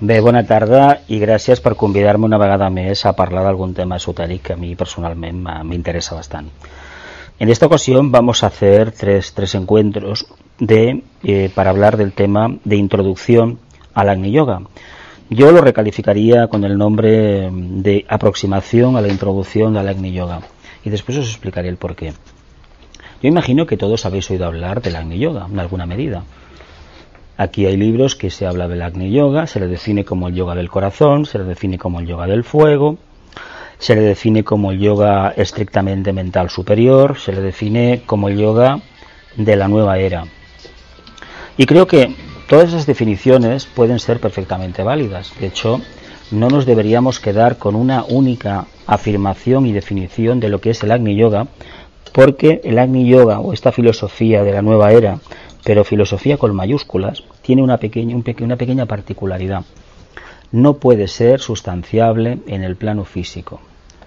Bé, bona tarda i gràcies per convidar-me una vegada més a parlar d'algún tema esotéric que a mí personalment m'interesa bastant. En esta ocasión vamos a hacer tres, tres encuentros de, eh, para hablar del tema de introducción al Agni Yoga. Yo lo recalificaría con el nombre de aproximación a la introducción al Agni Yoga y después os explicaré el porqué. Yo imagino que todos habéis oído hablar del Agni Yoga en alguna medida. Aquí hay libros que se habla del Agni Yoga, se le define como el yoga del corazón, se le define como el yoga del fuego, se le define como el yoga estrictamente mental superior, se le define como el yoga de la nueva era. Y creo que todas esas definiciones pueden ser perfectamente válidas. De hecho, no nos deberíamos quedar con una única afirmación y definición de lo que es el Agni Yoga, porque el Agni Yoga o esta filosofía de la nueva era pero filosofía con mayúsculas tiene una pequeña, una pequeña particularidad. No puede ser sustanciable en el plano físico.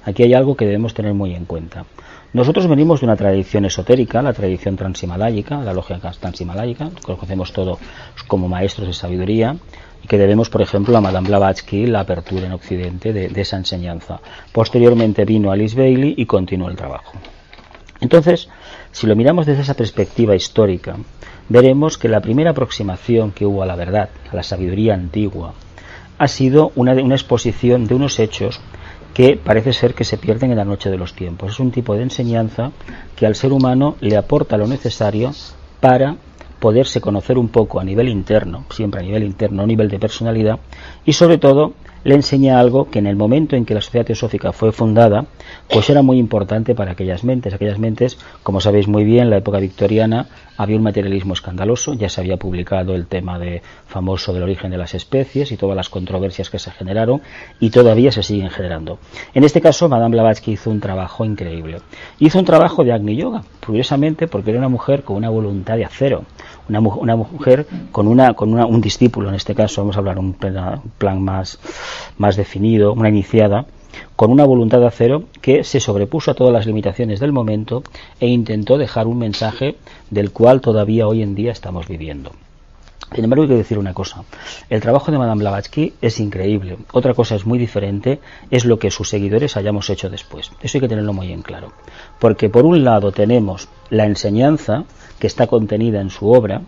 Aquí hay algo que debemos tener muy en cuenta. Nosotros venimos de una tradición esotérica, la tradición transhimaláyica, la lógica transhimaláyica, que conocemos todos como maestros de sabiduría, y que debemos, por ejemplo, a Madame Blavatsky la apertura en Occidente de, de esa enseñanza. Posteriormente vino Alice Bailey y continuó el trabajo. Entonces, si lo miramos desde esa perspectiva histórica, veremos que la primera aproximación que hubo a la verdad, a la sabiduría antigua, ha sido una, una exposición de unos hechos que parece ser que se pierden en la noche de los tiempos. Es un tipo de enseñanza que al ser humano le aporta lo necesario para poderse conocer un poco a nivel interno, siempre a nivel interno, a nivel de personalidad, y sobre todo le enseña algo que en el momento en que la sociedad teosófica fue fundada, pues era muy importante para aquellas mentes. Aquellas mentes, como sabéis muy bien, en la época victoriana había un materialismo escandaloso, ya se había publicado el tema de famoso del origen de las especies y todas las controversias que se generaron y todavía se siguen generando. En este caso, Madame Blavatsky hizo un trabajo increíble. Hizo un trabajo de Agni Yoga, curiosamente porque era una mujer con una voluntad de acero, una, una mujer con, una, con una, un discípulo, en este caso vamos a hablar un plan más, más definido, una iniciada, con una voluntad de acero que se sobrepuso a todas las limitaciones del momento e intentó dejar un mensaje del cual todavía hoy en día estamos viviendo. Sin embargo, hay que decir una cosa. El trabajo de Madame Blavatsky es increíble. Otra cosa es muy diferente, es lo que sus seguidores hayamos hecho después. Eso hay que tenerlo muy en claro. Porque por un lado tenemos la enseñanza que está contenida en su obra,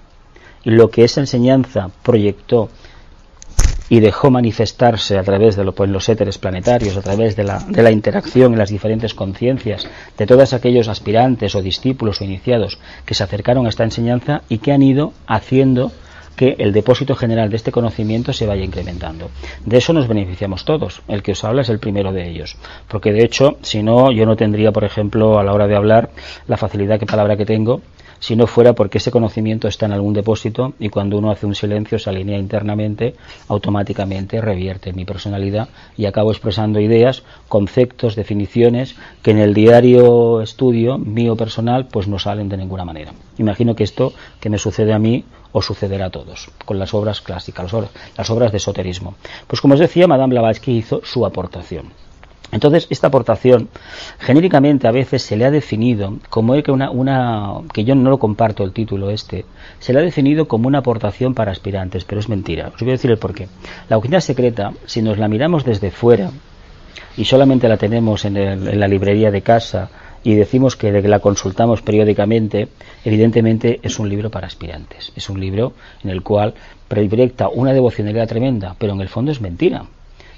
y lo que esa enseñanza proyectó y dejó manifestarse a través de lo, pues, los éteres planetarios, a través de la, de la interacción en las diferentes conciencias de todos aquellos aspirantes o discípulos o iniciados que se acercaron a esta enseñanza y que han ido haciendo que el depósito general de este conocimiento se vaya incrementando. De eso nos beneficiamos todos. El que os habla es el primero de ellos. Porque de hecho, si no, yo no tendría, por ejemplo, a la hora de hablar, la facilidad que palabra que tengo si no fuera porque ese conocimiento está en algún depósito y cuando uno hace un silencio se alinea internamente, automáticamente revierte mi personalidad y acabo expresando ideas, conceptos, definiciones que en el diario estudio mío personal pues no salen de ninguna manera. Imagino que esto que me sucede a mí os sucederá a todos con las obras clásicas, las obras, las obras de esoterismo. Pues como os decía, Madame Blavatsky hizo su aportación. Entonces, esta aportación, genéricamente a veces se le ha definido como que una, una, que yo no lo comparto el título este, se le ha definido como una aportación para aspirantes, pero es mentira. Os voy a decir el porqué. La doctrina secreta, si nos la miramos desde fuera y solamente la tenemos en, en la librería de casa y decimos que la consultamos periódicamente, evidentemente es un libro para aspirantes. Es un libro en el cual proyecta una devocionalidad tremenda, pero en el fondo es mentira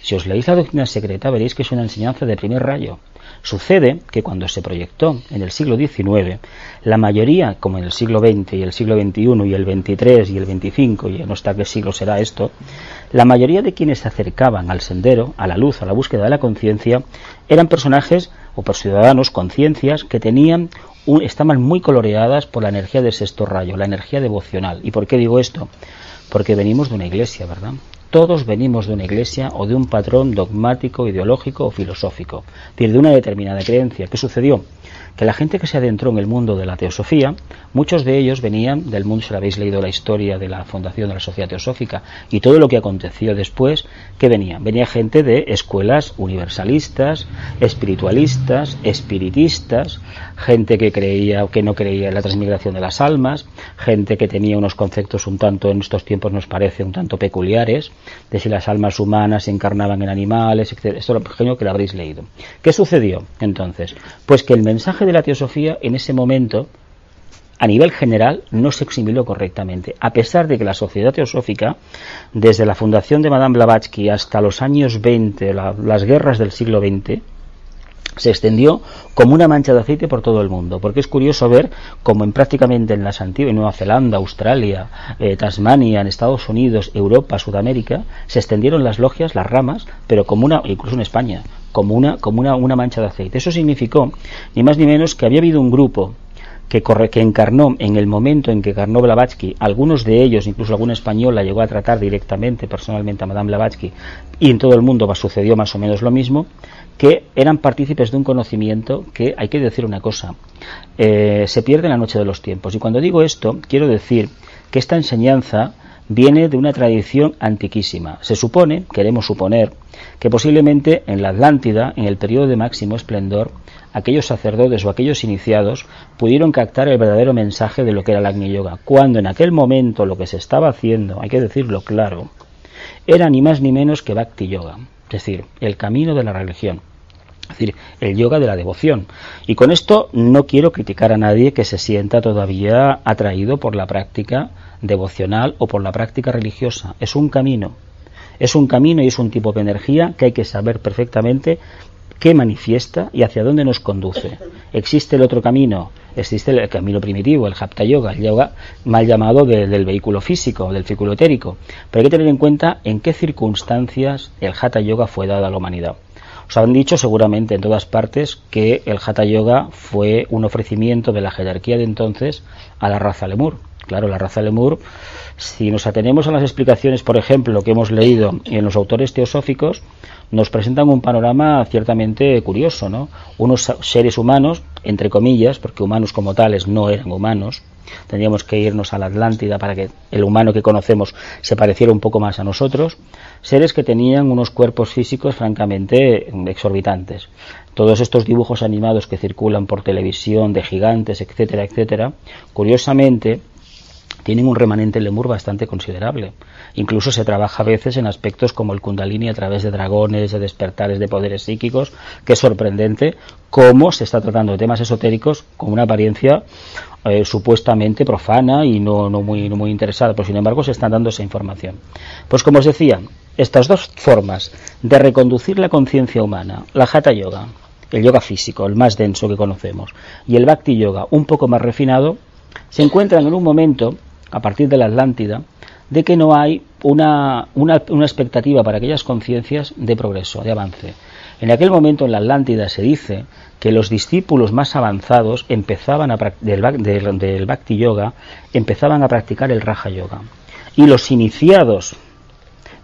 si os leéis la doctrina secreta veréis que es una enseñanza de primer rayo. Sucede que cuando se proyectó en el siglo XIX, la mayoría, como en el siglo XX y el siglo XXI y el XXIII y el XXV, y no está qué siglo será esto, la mayoría de quienes se acercaban al sendero, a la luz, a la búsqueda de la conciencia, eran personajes o por ciudadanos, conciencias que tenían estaban muy coloreadas por la energía del sexto rayo, la energía devocional. ¿Y por qué digo esto? Porque venimos de una iglesia, ¿verdad? Todos venimos de una iglesia o de un patrón dogmático, ideológico o filosófico, de una determinada creencia. ¿Qué sucedió? Que la gente que se adentró en el mundo de la teosofía, muchos de ellos venían del mundo, si habéis leído la historia de la fundación de la Sociedad Teosófica y todo lo que aconteció después, que venía? Venía gente de escuelas universalistas, espiritualistas, espiritistas, gente que creía o que no creía en la transmigración de las almas, gente que tenía unos conceptos un tanto, en estos tiempos nos parece, un tanto peculiares, de si las almas humanas se encarnaban en animales, etc. Esto lo que lo habréis leído. ¿Qué sucedió entonces? Pues que el mensaje de la teosofía en ese momento, a nivel general, no se eximiló correctamente, a pesar de que la sociedad teosófica, desde la fundación de Madame Blavatsky hasta los años 20, las guerras del siglo XX, se extendió como una mancha de aceite por todo el mundo, porque es curioso ver cómo en prácticamente en las antiguas, en Nueva Zelanda, Australia, eh, Tasmania, en Estados Unidos, Europa, Sudamérica, se extendieron las logias, las ramas, pero como una, incluso en España, como una, como una, una mancha de aceite. Eso significó, ni más ni menos, que había habido un grupo que, corre, que encarnó en el momento en que encarnó Blavatsky, algunos de ellos, incluso algún español, la llegó a tratar directamente, personalmente, a Madame Blavatsky, y en todo el mundo sucedió más o menos lo mismo, que eran partícipes de un conocimiento que, hay que decir una cosa, eh, se pierde en la noche de los tiempos. Y cuando digo esto, quiero decir que esta enseñanza viene de una tradición antiquísima. Se supone, queremos suponer, que posiblemente en la Atlántida, en el periodo de máximo esplendor, aquellos sacerdotes o aquellos iniciados pudieron captar el verdadero mensaje de lo que era la Agni Yoga, cuando en aquel momento lo que se estaba haciendo, hay que decirlo claro, era ni más ni menos que Bhakti Yoga, es decir, el camino de la religión. Es decir, el yoga de la devoción. Y con esto no quiero criticar a nadie que se sienta todavía atraído por la práctica devocional o por la práctica religiosa. Es un camino. Es un camino y es un tipo de energía que hay que saber perfectamente qué manifiesta y hacia dónde nos conduce. Existe el otro camino, existe el camino primitivo, el Hatha Yoga, el yoga mal llamado del vehículo físico, del círculo etérico. Pero hay que tener en cuenta en qué circunstancias el Hatha Yoga fue dado a la humanidad. Os han dicho seguramente en todas partes que el Hatha Yoga fue un ofrecimiento de la jerarquía de entonces a la raza lemur. Claro, la raza lemur, si nos atenemos a las explicaciones, por ejemplo, que hemos leído en los autores teosóficos, nos presentan un panorama ciertamente curioso, ¿no? Unos seres humanos, entre comillas, porque humanos como tales no eran humanos, tendríamos que irnos a la Atlántida para que el humano que conocemos se pareciera un poco más a nosotros, seres que tenían unos cuerpos físicos francamente exorbitantes. Todos estos dibujos animados que circulan por televisión de gigantes, etcétera, etcétera, curiosamente tienen un remanente lemur bastante considerable. Incluso se trabaja a veces en aspectos como el kundalini a través de dragones, de despertares de poderes psíquicos, que es sorprendente cómo se está tratando de temas esotéricos con una apariencia eh, supuestamente profana y no, no, muy, no muy interesada, pero sin embargo se está dando esa información. Pues como os decía, estas dos formas de reconducir la conciencia humana, la hatha yoga, el yoga físico, el más denso que conocemos, y el bhakti yoga, un poco más refinado, se encuentran en un momento a partir de la Atlántida, de que no hay una, una, expectativa para aquellas conciencias de progreso, de avance. En aquel momento en la Atlántida se dice que los discípulos más avanzados empezaban a, del, del, del Bhakti Yoga empezaban a practicar el Raja Yoga. Y los iniciados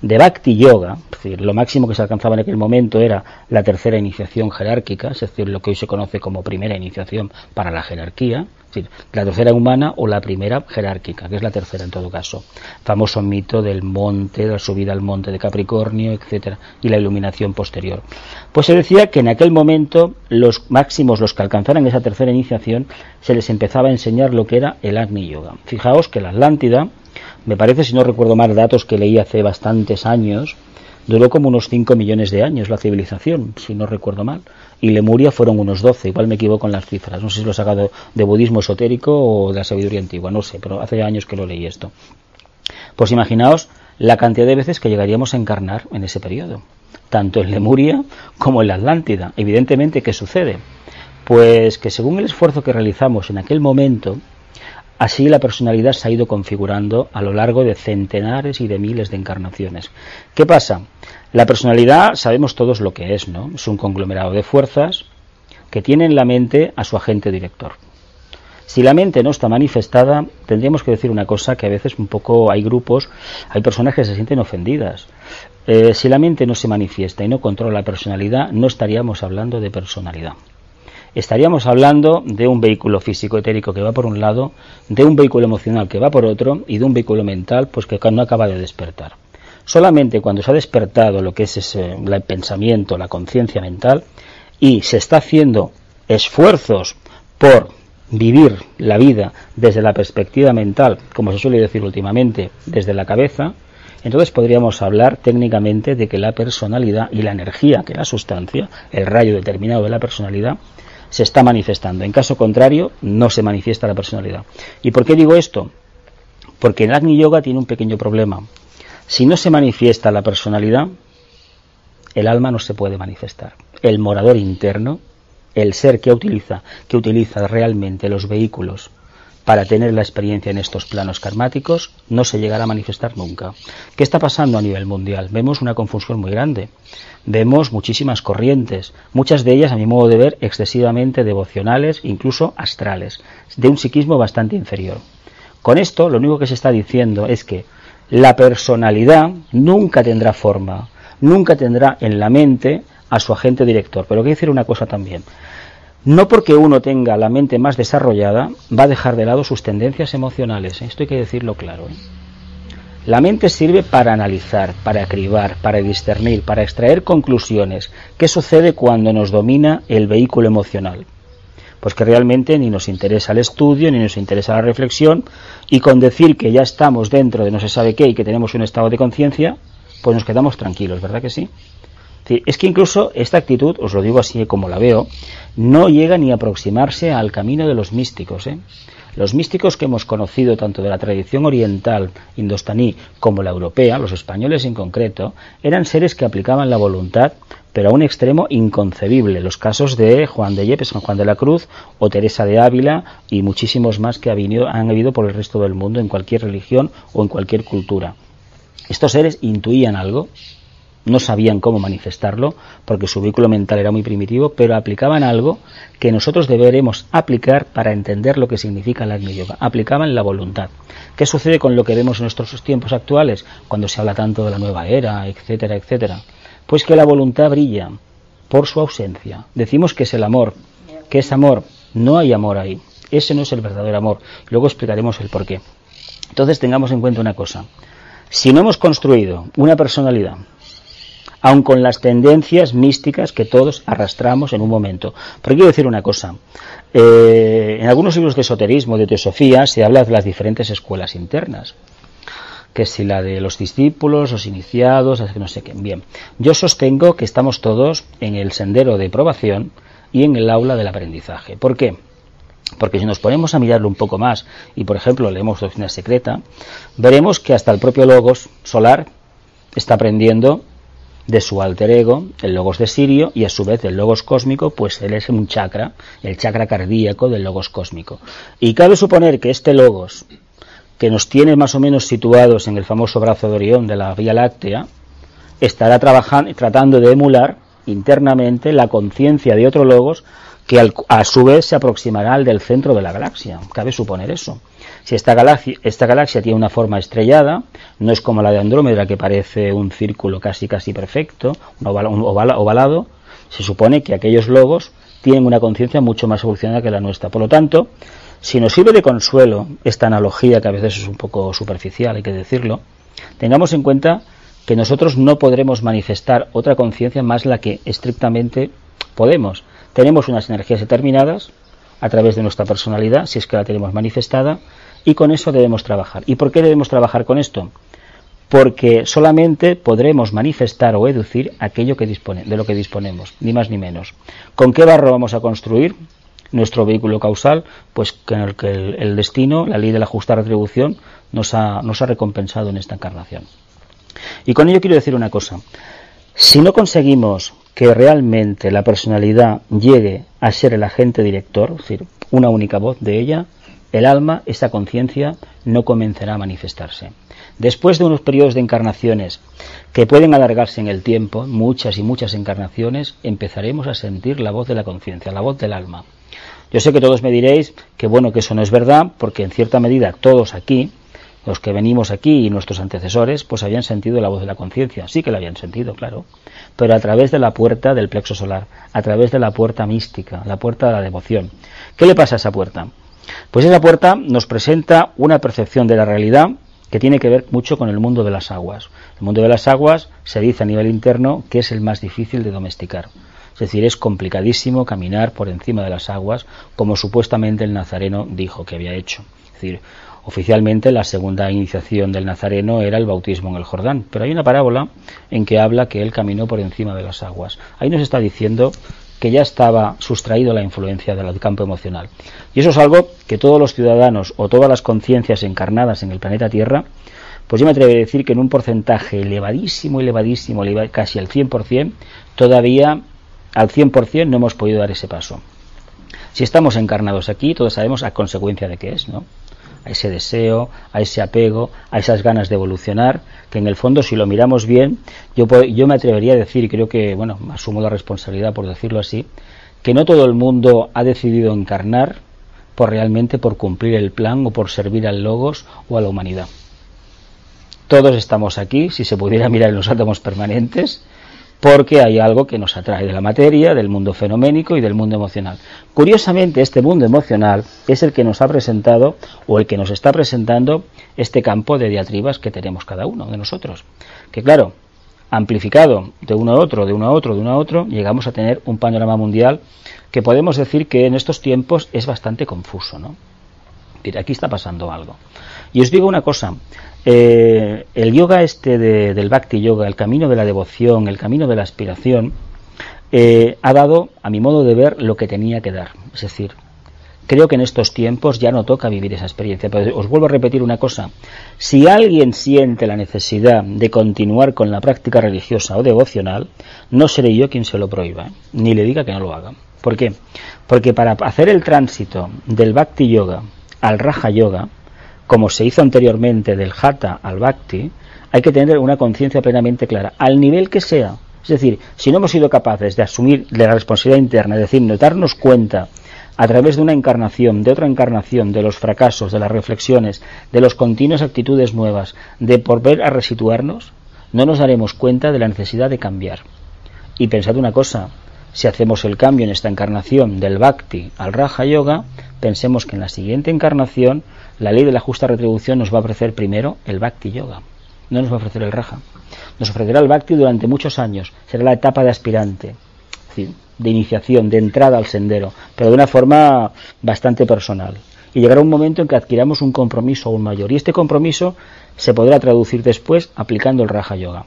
de Bhakti Yoga, es decir, lo máximo que se alcanzaba en aquel momento era la tercera iniciación jerárquica, es decir, lo que hoy se conoce como primera iniciación para la jerarquía, decir, la tercera humana o la primera jerárquica, que es la tercera en todo caso. Famoso mito del monte, de la subida al monte de Capricornio, etcétera, y la iluminación posterior. Pues se decía que en aquel momento los máximos, los que alcanzaran esa tercera iniciación, se les empezaba a enseñar lo que era el Agni Yoga. Fijaos que la Atlántida, me parece, si no recuerdo mal datos que leí hace bastantes años, duró como unos 5 millones de años la civilización, si no recuerdo mal y Lemuria fueron unos 12, igual me equivoco en las cifras, no sé si lo he sacado de budismo esotérico o de la sabiduría antigua, no sé, pero hace años que lo leí esto. Pues imaginaos la cantidad de veces que llegaríamos a encarnar en ese periodo, tanto en Lemuria como en la Atlántida. Evidentemente, ¿qué sucede? Pues que según el esfuerzo que realizamos en aquel momento, Así la personalidad se ha ido configurando a lo largo de centenares y de miles de encarnaciones. ¿Qué pasa? La personalidad sabemos todos lo que es, ¿no? Es un conglomerado de fuerzas que tiene en la mente a su agente director. Si la mente no está manifestada, tendríamos que decir una cosa que a veces un poco hay grupos, hay personas que se sienten ofendidas. Eh, si la mente no se manifiesta y no controla la personalidad, no estaríamos hablando de personalidad. Estaríamos hablando de un vehículo físico etérico que va por un lado, de un vehículo emocional que va por otro y de un vehículo mental pues que no acaba de despertar. Solamente cuando se ha despertado lo que es ese, el pensamiento, la conciencia mental y se está haciendo esfuerzos por vivir la vida desde la perspectiva mental, como se suele decir últimamente, desde la cabeza, entonces podríamos hablar técnicamente de que la personalidad y la energía, que la sustancia, el rayo determinado de la personalidad, se está manifestando. En caso contrario, no se manifiesta la personalidad. ¿Y por qué digo esto? Porque el Agni Yoga tiene un pequeño problema. Si no se manifiesta la personalidad, el alma no se puede manifestar. El morador interno el ser que utiliza, que utiliza realmente los vehículos para tener la experiencia en estos planos karmáticos, no se llegará a manifestar nunca. ¿Qué está pasando a nivel mundial? Vemos una confusión muy grande. Vemos muchísimas corrientes, muchas de ellas, a mi modo de ver, excesivamente devocionales, incluso astrales, de un psiquismo bastante inferior. Con esto, lo único que se está diciendo es que la personalidad nunca tendrá forma, nunca tendrá en la mente a su agente director. Pero quiero decir una cosa también. No porque uno tenga la mente más desarrollada va a dejar de lado sus tendencias emocionales. Esto hay que decirlo claro. ¿eh? La mente sirve para analizar, para cribar, para discernir, para extraer conclusiones. ¿Qué sucede cuando nos domina el vehículo emocional? Pues que realmente ni nos interesa el estudio, ni nos interesa la reflexión, y con decir que ya estamos dentro de no se sabe qué y que tenemos un estado de conciencia, pues nos quedamos tranquilos, ¿verdad que sí? Es que incluso esta actitud, os lo digo así como la veo, no llega ni a aproximarse al camino de los místicos. ¿eh? Los místicos que hemos conocido tanto de la tradición oriental indostaní como la europea, los españoles en concreto, eran seres que aplicaban la voluntad, pero a un extremo inconcebible. Los casos de Juan de Yepes, San Juan de la Cruz o Teresa de Ávila y muchísimos más que han habido por el resto del mundo en cualquier religión o en cualquier cultura. Estos seres intuían algo, no sabían cómo manifestarlo porque su vehículo mental era muy primitivo, pero aplicaban algo que nosotros deberemos aplicar para entender lo que significa la Agni Yoga. Aplicaban la voluntad. ¿Qué sucede con lo que vemos en nuestros tiempos actuales cuando se habla tanto de la nueva era, etcétera, etcétera? Pues que la voluntad brilla por su ausencia. Decimos que es el amor, que es amor, no hay amor ahí. Ese no es el verdadero amor. Luego explicaremos el por qué. Entonces tengamos en cuenta una cosa. Si no hemos construido una personalidad aun con las tendencias místicas que todos arrastramos en un momento. Pero quiero decir una cosa. Eh, en algunos libros de esoterismo, de teosofía, se habla de las diferentes escuelas internas que si la de los discípulos, los iniciados, no sé qué. Bien, yo sostengo que estamos todos en el sendero de probación y en el aula del aprendizaje. ¿Por qué? Porque si nos ponemos a mirarlo un poco más y, por ejemplo, leemos Doctrina Secreta, veremos que hasta el propio Logos solar está aprendiendo de su alter ego, el logos de Sirio, y a su vez el logos cósmico, pues él es un chakra, el chakra cardíaco del logos cósmico. Y cabe suponer que este logos, que nos tiene más o menos situados en el famoso brazo de Orión de la Vía Láctea, estará trabajando, tratando de emular internamente la conciencia de otro logos que a su vez se aproximará al del centro de la galaxia. Cabe suponer eso. Si esta galaxia, galaxia tiene una forma estrellada, no es como la de Andrómeda que parece un círculo casi casi perfecto, un, ovalado, se supone que aquellos logos tienen una conciencia mucho más evolucionada que la nuestra. Por lo tanto, si nos sirve de consuelo esta analogía, que a veces es un poco superficial, hay que decirlo, tengamos en cuenta que nosotros no podremos manifestar otra conciencia más la que estrictamente podemos. Tenemos unas energías determinadas a través de nuestra personalidad, si es que la tenemos manifestada, y con eso debemos trabajar. ¿Y por qué debemos trabajar con esto? Porque solamente podremos manifestar o educir aquello que dispone, de lo que disponemos, ni más ni menos. ¿Con qué barro vamos a construir nuestro vehículo causal? Pues con el que el, destino, la ley de la justa retribución, nos ha, nos ha recompensado en esta encarnación. Y con ello quiero decir una cosa. Si no conseguimos que realmente la personalidad llegue a ser el agente director, es decir, una única voz de ella, el alma, esa conciencia, no comenzará a manifestarse. Después de unos periodos de encarnaciones que pueden alargarse en el tiempo, muchas y muchas encarnaciones, empezaremos a sentir la voz de la conciencia, la voz del alma. Yo sé que todos me diréis que bueno, que eso no es verdad, porque en cierta medida todos aquí, los que venimos aquí y nuestros antecesores, pues habían sentido la voz de la conciencia. Sí que la habían sentido, claro. Pero a través de la puerta del plexo solar, a través de la puerta mística, la puerta de la devoción. ¿Qué le pasa a esa puerta? Pues esa puerta nos presenta una percepción de la realidad que tiene que ver mucho con el mundo de las aguas. El mundo de las aguas se dice a nivel interno que es el más difícil de domesticar. Es decir, es complicadísimo caminar por encima de las aguas como supuestamente el nazareno dijo que había hecho. Es decir, oficialmente la segunda iniciación del nazareno era el bautismo en el Jordán, pero hay una parábola en que habla que él caminó por encima de las aguas. Ahí nos está diciendo que ya estaba sustraído la influencia del campo emocional. Y eso es algo que todos los ciudadanos o todas las conciencias encarnadas en el planeta Tierra, pues yo me atrevo a decir que en un porcentaje elevadísimo, elevadísimo, casi al 100%, todavía al 100% no hemos podido dar ese paso. Si estamos encarnados aquí, todos sabemos a consecuencia de qué es, ¿no? A ese deseo, a ese apego, a esas ganas de evolucionar, que en el fondo, si lo miramos bien, yo, yo me atrevería a decir, creo que, bueno, asumo la responsabilidad por decirlo así, que no todo el mundo ha decidido encarnar por realmente por cumplir el plan o por servir al logos o a la humanidad. Todos estamos aquí, si se pudiera mirar en los átomos permanentes, porque hay algo que nos atrae de la materia, del mundo fenoménico y del mundo emocional. Curiosamente, este mundo emocional es el que nos ha presentado o el que nos está presentando este campo de diatribas que tenemos cada uno de nosotros. Que claro, amplificado de uno a otro, de uno a otro, de uno a otro, llegamos a tener un panorama mundial que podemos decir que en estos tiempos es bastante confuso, ¿no? Aquí está pasando algo. Y os digo una cosa, eh, el yoga este del bhakti yoga, el camino de la devoción, el camino de la aspiración, eh, ha dado, a mi modo de ver, lo que tenía que dar. Es decir, creo que en estos tiempos ya no toca vivir esa experiencia. Pero os vuelvo a repetir una cosa. Si alguien siente la necesidad de continuar con la práctica religiosa o devocional, no seré yo quien se lo prohíba, ni le diga que no lo haga. ¿Por qué? Porque para hacer el tránsito del bhakti yoga al raja yoga, como se hizo anteriormente del Hatha al Bhakti, hay que tener una conciencia plenamente clara, al nivel que sea. Es decir, si no hemos sido capaces de asumir la responsabilidad interna, es decir, de darnos cuenta a través de una encarnación, de otra encarnación, de los fracasos, de las reflexiones, de las continuas actitudes nuevas, de volver a resituarnos, no nos daremos cuenta de la necesidad de cambiar. Y pensad una cosa, si hacemos el cambio en esta encarnación del Bhakti al Raja Yoga, pensemos que en la siguiente encarnación la ley de la justa retribución nos va a ofrecer primero el Bhakti Yoga, no nos va a ofrecer el Raja. Nos ofrecerá el Bhakti durante muchos años, será la etapa de aspirante, de iniciación, de entrada al sendero, pero de una forma bastante personal. Y llegará un momento en que adquiramos un compromiso aún mayor. Y este compromiso se podrá traducir después aplicando el Raja Yoga.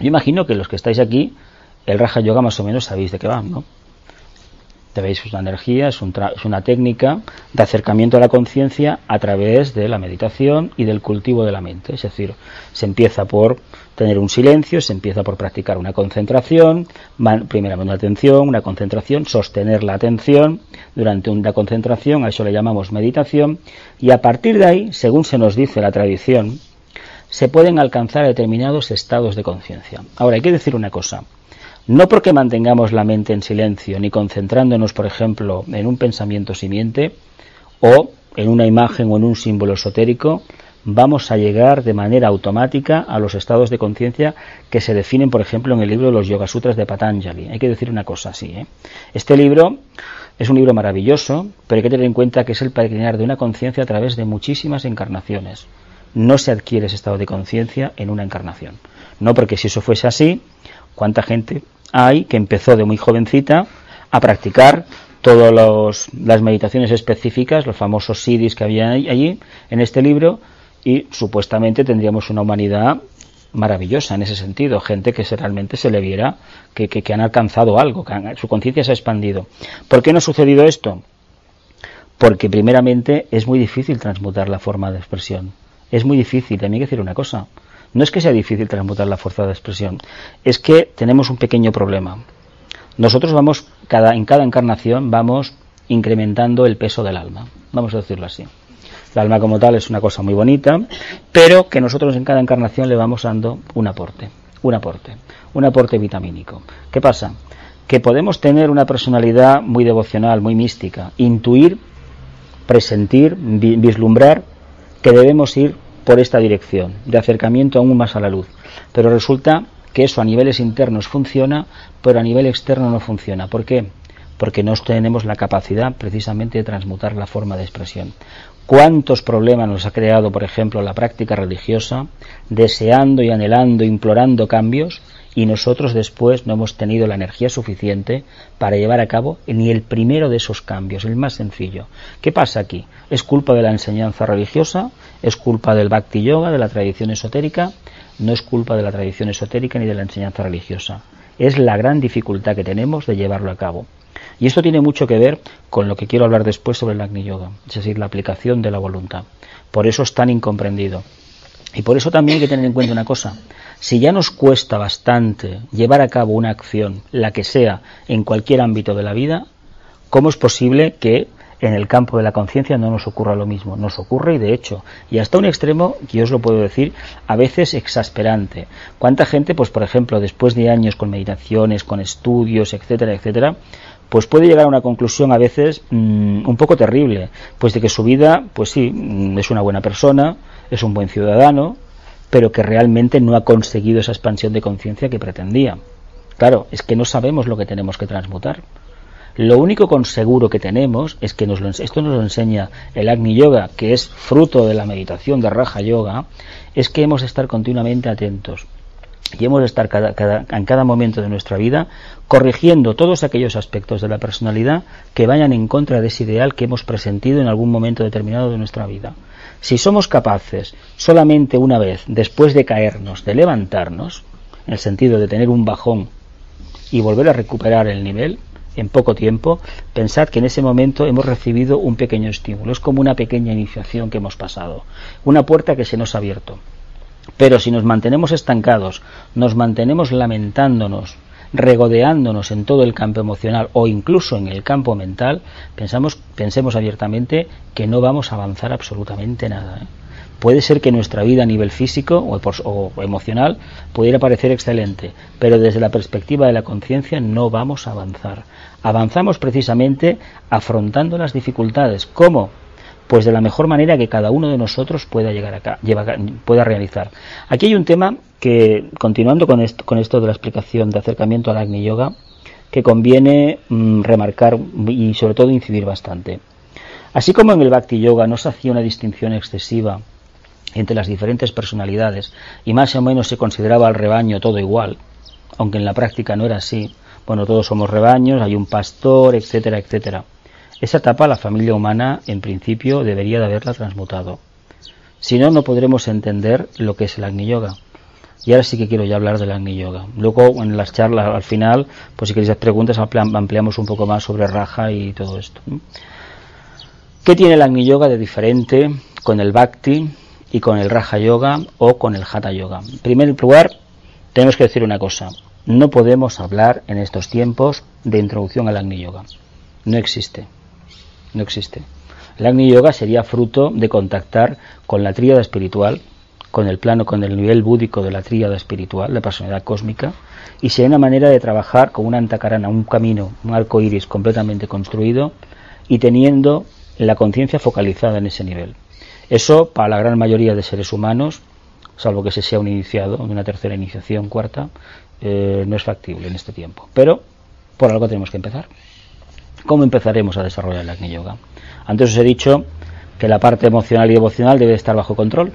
Yo imagino que los que estáis aquí, el Raja Yoga más o menos sabéis de qué va, ¿no? Es una energía, es, es, una técnica de acercamiento a la conciencia a través de la meditación y del cultivo de la mente. Es decir, se empieza por tener un silencio, se empieza por practicar una concentración, primeramente una atención, una concentración, sostener la atención durante una concentración, a eso le llamamos meditación, y a partir de ahí, según se nos dice la tradición, se pueden alcanzar determinados estados de conciencia. Ahora, hay que decir una cosa. No porque mantengamos la mente en silencio, ni concentrándonos, por ejemplo, en un pensamiento simiente o en una imagen o en un símbolo esotérico, vamos a llegar de manera automática a los estados de conciencia que se definen, por ejemplo, en el libro de los Yoga Sutras de Patanjali. Hay que decir una cosa así. ¿eh? Este libro es un libro maravilloso, pero hay que tener en cuenta que es el peregrinar de una conciencia a través de muchísimas encarnaciones. No se adquiere ese estado de conciencia en una encarnación. No porque si eso fuese así, ¿Cuánta gente hay que empezó de muy jovencita a practicar todas las meditaciones específicas, los famosos sidis que había allí en este libro, y supuestamente tendríamos una humanidad maravillosa en ese sentido, gente que realmente se le viera que, han alcanzado algo, que su conciencia se ha expandido. ¿Por qué no ha sucedido esto? Porque primeramente es muy difícil transmutar la forma de expresión. Es muy difícil, también hay que decir una cosa. No es que sea difícil transmutar la fuerza de expresión, es que tenemos un pequeño problema. Nosotros vamos, cada, en cada encarnación, vamos incrementando el peso del alma, vamos a decirlo así. El alma como tal es una cosa muy bonita, pero que nosotros en cada encarnación le vamos dando un aporte, un aporte, un aporte vitamínico. ¿Qué pasa? que podemos tener una personalidad muy devocional, muy mística, intuir, presentir, vislumbrar que debemos ir por esta dirección, de acercamiento aún más a la luz. Pero resulta que eso a niveles internos funciona, pero a nivel externo no funciona. ¿Por qué? Porque no tenemos la capacidad precisamente de transmutar la forma de expresión. ¿Cuántos problemas nos ha creado, por ejemplo, la práctica religiosa, deseando y anhelando, implorando cambios, y nosotros después no hemos tenido la energía suficiente para llevar a cabo ni el primero de esos cambios, el más sencillo. ¿Qué pasa aquí? ¿Es culpa de la enseñanza religiosa? ¿Es culpa del bhakti yoga, de la tradición esotérica? No es culpa de la tradición esotérica ni de la enseñanza religiosa. Es la gran dificultad que tenemos de llevarlo a cabo. Y esto tiene mucho que ver con lo que quiero hablar después sobre el Agni Yoga, es decir, la aplicación de la voluntad. Por eso es tan incomprendido. Y por eso también hay que tener en cuenta una cosa. Si ya nos cuesta bastante llevar a cabo una acción, la que sea, en cualquier ámbito de la vida, ¿cómo es posible que en el campo de la conciencia no nos ocurra lo mismo? Nos ocurre y de hecho, y hasta un extremo, que os lo puedo decir, a veces exasperante. ¿Cuánta gente, pues por ejemplo, después de años con meditaciones, con estudios, etcétera, etcétera, pues puede llegar a una conclusión a veces mm, un poco terrible, pues de que su vida, pues sí, mm, es una buena persona, es un buen ciudadano, pero que realmente no ha conseguido esa expansión de conciencia que pretendía. Claro, es que no sabemos lo que tenemos que transmutar. Lo único con seguro que tenemos es que nos esto nos lo enseña el Agni Yoga, que es fruto de la meditación de Raja Yoga, es que hemos de estar continuamente atentos y hemos de estar en cada momento de nuestra vida corrigiendo todos aquellos aspectos de la personalidad que vayan en contra de ese ideal que hemos presentido en algún momento determinado de nuestra vida. Si somos capaces solamente una vez, después de caernos, de levantarnos, en el sentido de tener un bajón y volver a recuperar el nivel, en poco tiempo, pensad que en ese momento hemos recibido un pequeño estímulo. Es como una pequeña iniciación que hemos pasado, una puerta que se nos ha abierto. Pero si nos mantenemos estancados, nos mantenemos lamentándonos, regodeándonos en todo el campo emocional o incluso en el campo mental, pensamos, pensemos abiertamente que no vamos a avanzar absolutamente nada. ¿eh? Puede ser que nuestra vida a nivel físico o, o emocional pudiera parecer excelente, pero desde la perspectiva de la conciencia no vamos a avanzar. Avanzamos precisamente afrontando las dificultades. ¿Cómo? Pues de la mejor manera que cada uno de nosotros pueda llegar acá, pueda realizar. Aquí hay un tema que, continuando con esto, de la explicación de acercamiento al Agni Yoga, que conviene mm, remarcar y sobre todo incidir bastante. Así como en el Bhakti Yoga no se hacía una distinción excesiva entre las diferentes personalidades y más o menos se consideraba al rebaño todo igual, aunque en la práctica no era así, bueno, todos somos rebaños, hay un pastor, etcétera, etcétera. Esa etapa la familia humana, en principio, debería de haberla transmutado. Si no, no podremos entender lo que es el Agni Yoga. Y ahora sí que quiero ya hablar del Agni Yoga. Luego, en las charlas, al final, pues si queréis hacer preguntas, ampliamos un poco más sobre Raja y todo esto. ¿Qué tiene el Agni Yoga de diferente con el Bhakti y con el Raja Yoga o con el Hatha Yoga? En primer lugar, tenemos que decir una cosa. No podemos hablar en estos tiempos de introducción al Agni Yoga. No existe no existe. El Agni Yoga sería fruto de contactar con la tríada espiritual, con el plano, con el nivel búdico de la tríada espiritual, la personalidad cósmica, y sería una manera de trabajar con una antacarana, un camino, un arco iris completamente construido y teniendo la conciencia focalizada en ese nivel. Eso, para la gran mayoría de seres humanos, salvo que se sea un iniciado, una tercera iniciación, cuarta, eh, no es factible en este tiempo. Pero por algo tenemos que empezar. ¿Cómo empezaremos a desarrollar el Agni Yoga? Antes os he dicho que la parte emocional y devocional debe estar bajo control,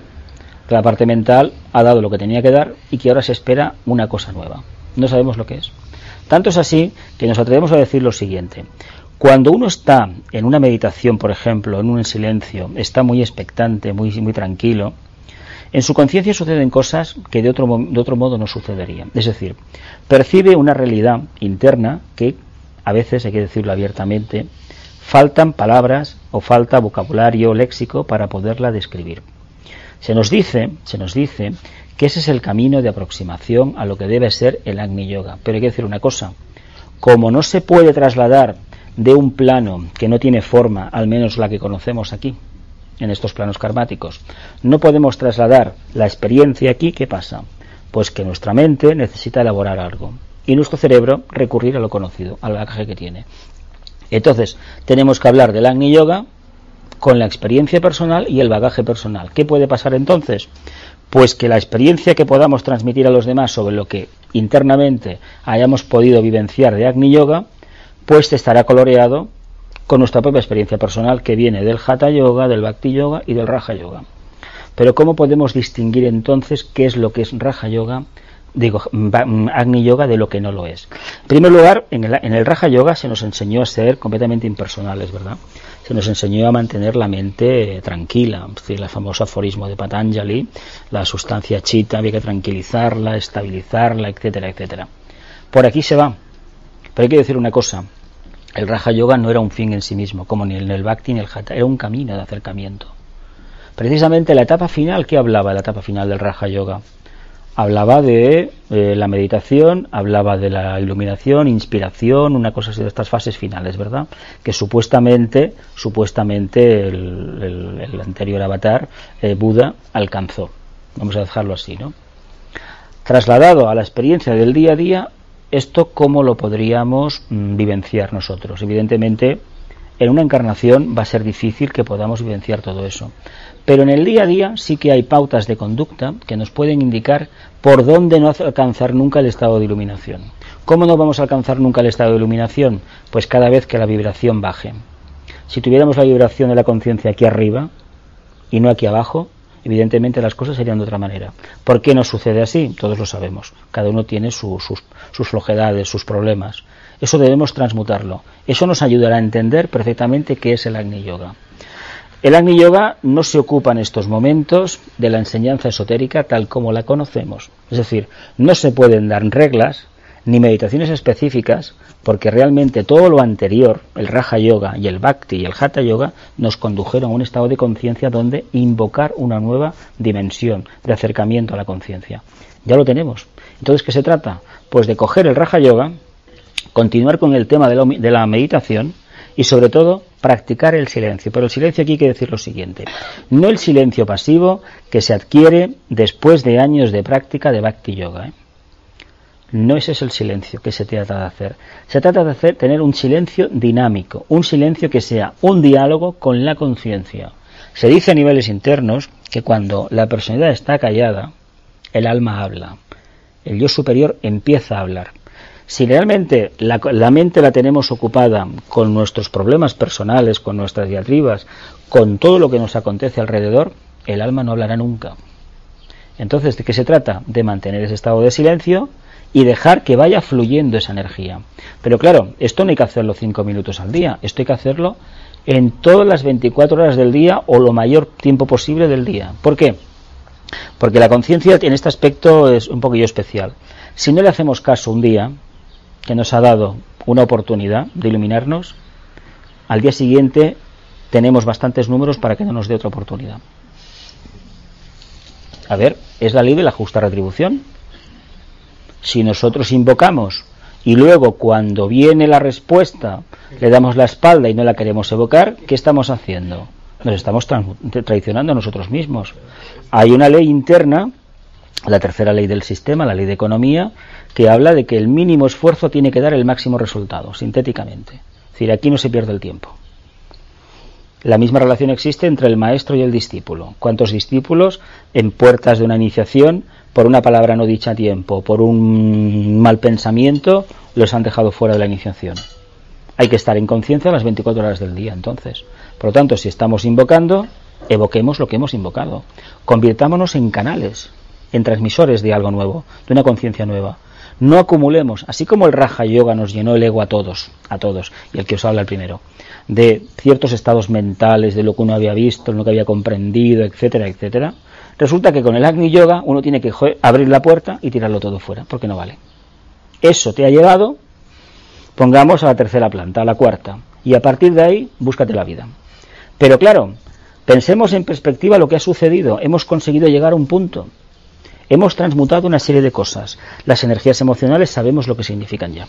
que la parte mental ha dado lo que tenía que dar y que ahora se espera una cosa nueva. No sabemos lo que es. Tanto es así que nos atrevemos a decir lo siguiente. Cuando uno está en una meditación, por ejemplo, en un silencio, está muy expectante, muy, muy tranquilo, en su conciencia suceden cosas que de otro, de otro modo no sucederían. Es decir, percibe una realidad interna que a veces, hay que decirlo abiertamente, faltan palabras o falta vocabulario léxico para poderla describir. Se nos dice, se nos dice que ese es el camino de aproximación a lo que debe ser el Agni Yoga. Pero hay que decir una cosa, como no se puede trasladar de un plano que no tiene forma, al menos la que conocemos aquí, en estos planos karmáticos, no podemos trasladar la experiencia aquí, ¿qué pasa? Pues que nuestra mente necesita elaborar algo. Y nuestro cerebro recurrir a lo conocido, al bagaje que tiene. Entonces, tenemos que hablar del Agni Yoga con la experiencia personal y el bagaje personal. ¿Qué puede pasar entonces? Pues que la experiencia que podamos transmitir a los demás sobre lo que internamente hayamos podido vivenciar de Agni Yoga, pues estará coloreado con nuestra propia experiencia personal que viene del Hatha Yoga, del Bhakti Yoga y del Raja Yoga. Pero ¿cómo podemos distinguir entonces qué es lo que es Raja Yoga, digo, Agni Yoga de lo que no lo es? En primer lugar, en el, en el Raja Yoga se nos enseñó a ser completamente impersonales, ¿verdad? Se nos enseñó a mantener la mente tranquila, es decir, el famoso aforismo de Patanjali, la sustancia chita había que tranquilizarla, estabilizarla, etcétera, etcétera. Por aquí se va. Pero hay que decir una cosa, el Raja Yoga no era un fin en sí mismo, como ni en el Bhakti ni el Hatha, era un camino de acercamiento. Precisamente la etapa final, ¿qué hablaba la etapa final del Raja Yoga? Hablaba de eh, la meditación, hablaba de la iluminación, inspiración, una cosa así de estas fases finales, ¿verdad? Que supuestamente, supuestamente el, anterior avatar, eh, Buda, alcanzó. Vamos a dejarlo así, ¿no? Trasladado a la experiencia del día a día, ¿esto cómo lo podríamos mm, vivenciar nosotros? Evidentemente, en una encarnación va a ser difícil que podamos vivenciar todo eso. Pero en el día a día sí que hay pautas de conducta que nos pueden indicar por dónde no alcanzar nunca el estado de iluminación. ¿Cómo no vamos a alcanzar nunca el estado de iluminación? Pues cada vez que la vibración baje. Si tuviéramos la vibración de la conciencia aquí arriba y no aquí abajo, evidentemente las cosas serían de otra manera. ¿Por qué no sucede así? Todos lo sabemos. Cada uno tiene sus, sus flojedades, sus problemas. Eso debemos transmutarlo. Eso nos ayudará a entender perfectamente qué es el Agni Yoga. El Agni Yoga no se ocupa en estos momentos de la enseñanza esotérica tal como la conocemos. Es decir, no se pueden dar reglas ni meditaciones específicas porque realmente todo lo anterior, el Raja Yoga y el Bhakti y el Hatha Yoga, nos condujeron a un estado de conciencia donde invocar una nueva dimensión de acercamiento a la conciencia. Ya lo tenemos. Entonces, ¿qué se trata? Pues de coger el Raja Yoga, continuar con el tema de la meditación, y sobre todo practicar el silencio. Pero el silencio aquí hay que decir lo siguiente, no el silencio pasivo que se adquiere después de años de práctica de Bhakti Yoga. ¿eh? No ese es el silencio que se trata de hacer. Se trata de hacer, tener un silencio dinámico, un silencio que sea un diálogo con la conciencia. Se dice a niveles internos que cuando la personalidad está callada, el alma habla. El yo superior empieza a hablar. Si realmente la, mente la tenemos ocupada con nuestros problemas personales, con nuestras diatribas, con todo lo que nos acontece alrededor, el alma no hablará nunca. Entonces, ¿de qué se trata? De mantener ese estado de silencio y dejar que vaya fluyendo esa energía. Pero claro, esto no hay que hacerlo cinco minutos al día, esto hay que hacerlo en todas las 24 horas del día o lo mayor tiempo posible del día. ¿Por qué? Porque la conciencia en este aspecto es un poquillo especial. Si no le hacemos caso un día, que nos ha dado una oportunidad de iluminarnos, al día siguiente tenemos bastantes números para que no nos dé otra oportunidad. A ver, es la ley de la justa retribución. Si nosotros invocamos y luego cuando viene la respuesta le damos la espalda y no la queremos evocar, ¿qué estamos haciendo? Nos estamos traicionando a nosotros mismos. Hay una ley interna, la tercera ley del sistema, la ley de economía, que habla de que el mínimo esfuerzo tiene que dar el máximo resultado, sintéticamente. Es decir, aquí no se pierde el tiempo. La misma relación existe entre el maestro y el discípulo. ¿Cuántos discípulos en puertas de una iniciación, por una palabra no dicha a tiempo, por un mal pensamiento, los han dejado fuera de la iniciación? Hay que estar en conciencia las 24 horas del día, entonces. Por lo tanto, si estamos invocando, evoquemos lo que hemos invocado. Convirtámonos en canales, en transmisores de algo nuevo, de una conciencia nueva. No acumulemos, así como el Raja Yoga nos llenó el ego a todos, a todos, y el que os habla el primero, de ciertos estados mentales, de lo que uno había visto, lo que había comprendido, etcétera, etcétera. Resulta que con el Agni Yoga uno tiene que abrir la puerta y tirarlo todo fuera, porque no vale. Eso te ha llegado, pongamos a la tercera planta, a la cuarta, y a partir de ahí búscate la vida. Pero claro, pensemos en perspectiva lo que ha sucedido. Hemos conseguido llegar a un punto Hemos transmutado una serie de cosas. Las energías emocionales sabemos lo que significan ya.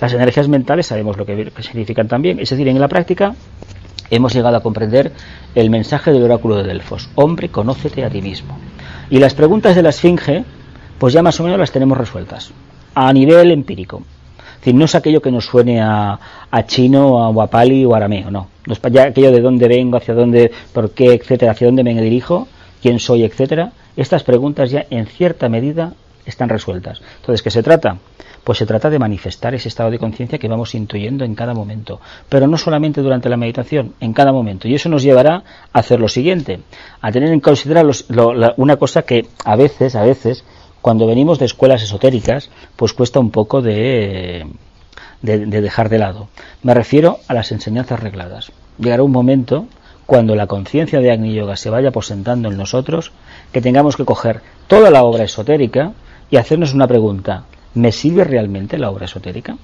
Las energías mentales sabemos lo que, significan también. Es decir, en la práctica hemos llegado a comprender el mensaje del oráculo de Delfos. Hombre, conócete a ti mismo. Y las preguntas de la Esfinge, pues ya más o menos las tenemos resueltas. a nivel empírico. Es decir, no es aquello que nos suene a, a chino, a guapali o arameo, no. No es aquello de dónde vengo, hacia dónde, por qué, etcétera, hacia dónde me dirijo, quién soy, etcétera. Estas preguntas ya en cierta medida están resueltas. Entonces, ¿qué se trata? Pues se trata de manifestar ese estado de conciencia que vamos intuyendo en cada momento, pero no solamente durante la meditación, en cada momento. Y eso nos llevará a hacer lo siguiente, a tener en consideración una cosa que a veces, a veces, cuando venimos de escuelas esotéricas, pues cuesta un poco de, de, de dejar de lado. Me refiero a las enseñanzas regladas. Llegará un momento cuando la conciencia de Agni Yoga se vaya aposentando en nosotros, que tengamos que coger toda la obra esotérica y hacernos una pregunta. ¿Me sirve realmente la obra esotérica?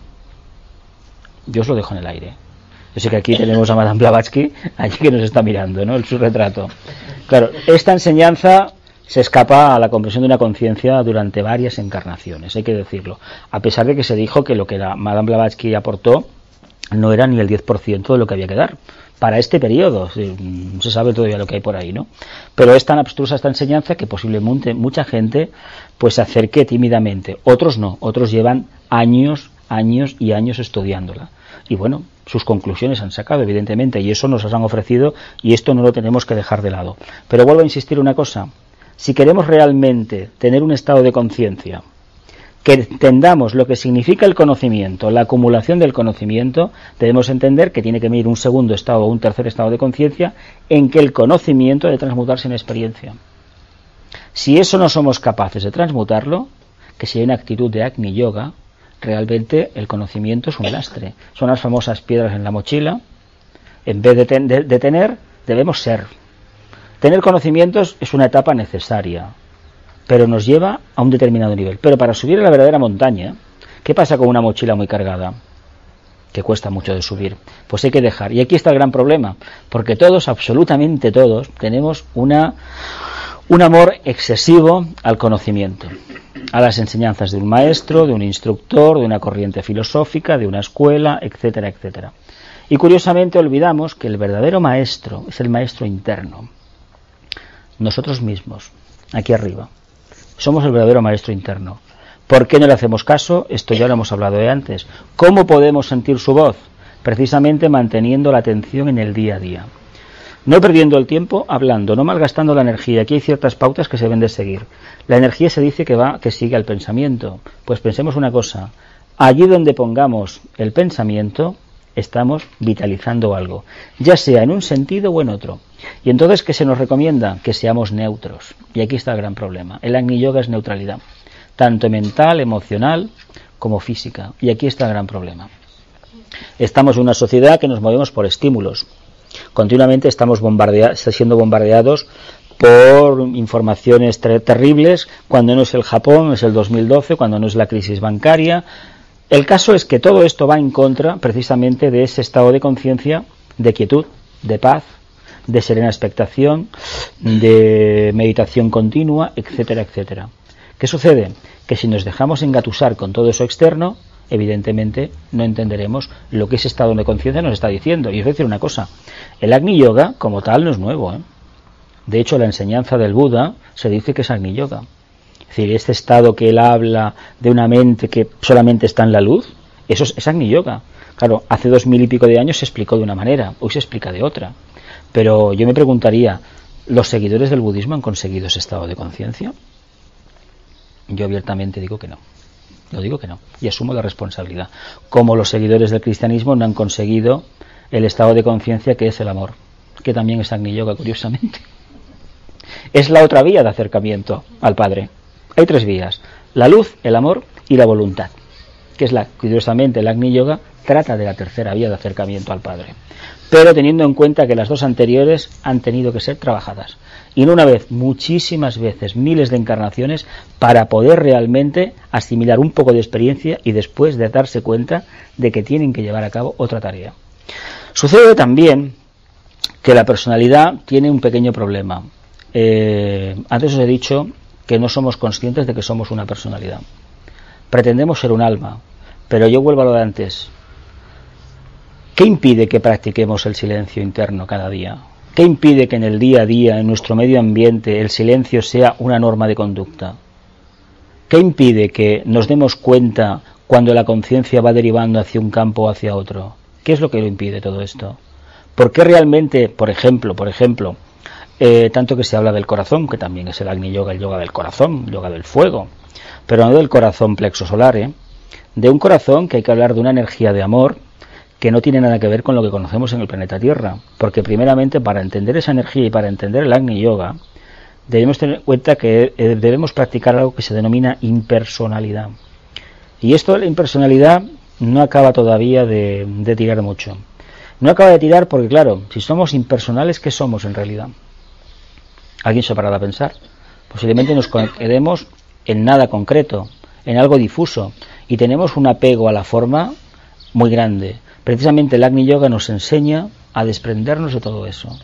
Yo os lo dejo en el aire. Yo sé que aquí tenemos a Madame Blavatsky, allí que nos está mirando, ¿no? El, su retrato. Claro, esta enseñanza se escapa a la comprensión de una conciencia durante varias encarnaciones, hay que decirlo. A pesar de que se dijo que lo que la Madame Blavatsky aportó no era ni el 10% de lo que había que dar para este periodo. No se sabe todavía lo que hay por ahí, ¿no? Pero es tan abstrusa esta enseñanza que posiblemente mucha gente pues se acerque tímidamente. Otros no, otros llevan años, años y años estudiándola. Y bueno, sus conclusiones han sacado, evidentemente, y eso nos las han ofrecido y esto no lo tenemos que dejar de lado. Pero vuelvo a insistir una cosa, si queremos realmente tener un estado de conciencia, que entendamos lo que significa el conocimiento, la acumulación del conocimiento, debemos entender que tiene que venir un segundo estado o un tercer estado de conciencia en que el conocimiento debe transmutarse en experiencia. Si eso no somos capaces de transmutarlo, que sea una actitud de Agni Yoga, realmente el conocimiento es un lastre. Son las famosas piedras en la mochila. En vez de, de tener, debemos ser. Tener conocimientos es una etapa necesaria, pero nos lleva a un determinado nivel. Pero para subir a la verdadera montaña, ¿qué pasa con una mochila muy cargada? Que cuesta mucho de subir. Pues hay que dejar. Y aquí está el gran problema, porque todos, absolutamente todos, tenemos una, un amor excesivo al conocimiento, a las enseñanzas de un maestro, de un instructor, de una corriente filosófica, de una escuela, etcétera, etcétera. Y curiosamente olvidamos que el verdadero maestro es el maestro interno, nosotros mismos, aquí arriba. Somos el verdadero maestro interno. ¿Por qué no le hacemos caso? Esto ya lo hemos hablado de antes. ¿Cómo podemos sentir su voz? Precisamente manteniendo la atención en el día a día. No perdiendo el tiempo hablando, no malgastando la energía. Aquí hay ciertas pautas que se deben de seguir. La energía se dice que va, que sigue al pensamiento. Pues pensemos una cosa. Allí donde pongamos el pensamiento, estamos vitalizando algo, ya sea en un sentido o en otro. Y entonces, ¿qué se nos recomienda? Que seamos neutros. Y aquí está el gran problema. El Agni Yoga es neutralidad, tanto mental, emocional, como física. Y aquí está el gran problema. Estamos en una sociedad que nos movemos por estímulos. Continuamente estamos siendo bombardeados por informaciones terribles, cuando no es el Japón, es el 2012, cuando no es la crisis bancaria. El caso es que todo esto va en contra precisamente de ese estado de conciencia, de quietud, de paz, de serena expectación, de meditación continua, etcétera, etcétera. ¿Qué sucede? Que si nos dejamos engatusar con todo eso externo, evidentemente no entenderemos lo que ese estado de conciencia nos está diciendo. Y os voy a decir una cosa, el Agni Yoga como tal no es nuevo. ¿eh? De hecho, la enseñanza del Buda se dice que es Agni Yoga. Es decir, este estado que él habla de una mente que solamente está en la luz, eso es, Agni Yoga. Claro, hace dos mil y pico de años se explicó de una manera, hoy se explica de otra. Pero yo me preguntaría, ¿los seguidores del budismo han conseguido ese estado de conciencia? Yo abiertamente digo que no. Lo digo que no. Y asumo la responsabilidad. Como los seguidores del cristianismo no han conseguido el estado de conciencia que es el amor, que también es Agni Yoga, curiosamente. Es la otra vía de acercamiento al Padre. Hay tres vías: la luz, el amor y la voluntad. Que es la, curiosamente, el Agni Yoga trata de la tercera vía de acercamiento al Padre pero teniendo en cuenta que las dos anteriores han tenido que ser trabajadas. Y no una vez, muchísimas veces, miles de encarnaciones, para poder realmente asimilar un poco de experiencia y después de darse cuenta de que tienen que llevar a cabo otra tarea. Sucede también que la personalidad tiene un pequeño problema. Eh, antes os he dicho que no somos conscientes de que somos una personalidad. Pretendemos ser un alma, pero yo vuelvo a lo de antes. ¿Qué impide que practiquemos el silencio interno cada día? ¿Qué impide que en el día a día, en nuestro medio ambiente, el silencio sea una norma de conducta? ¿Qué impide que nos demos cuenta cuando la conciencia va derivando hacia un campo o hacia otro? ¿Qué es lo que lo impide todo esto? ¿Por qué realmente, por ejemplo, por ejemplo, eh, tanto que se habla del corazón, que también es el Agni Yoga, el yoga del corazón, yoga del fuego, pero no del corazón plexo solar, ¿eh? de un corazón que hay que hablar de una energía de amor que no tiene nada que ver con lo que conocemos en el planeta Tierra, porque primeramente para entender esa energía y para entender el Agni Yoga, debemos tener en cuenta que eh, debemos practicar algo que se denomina impersonalidad. Y esto de la impersonalidad no acaba todavía de, de tirar mucho. No acaba de tirar porque, claro, si somos impersonales, ¿qué somos en realidad? ¿Alguien se parado a pensar? Posiblemente nos quedemos en nada concreto, en algo difuso, y tenemos un apego a la forma muy grande. Precisamente el Agni Yoga nos enseña a desprendernos de todo eso.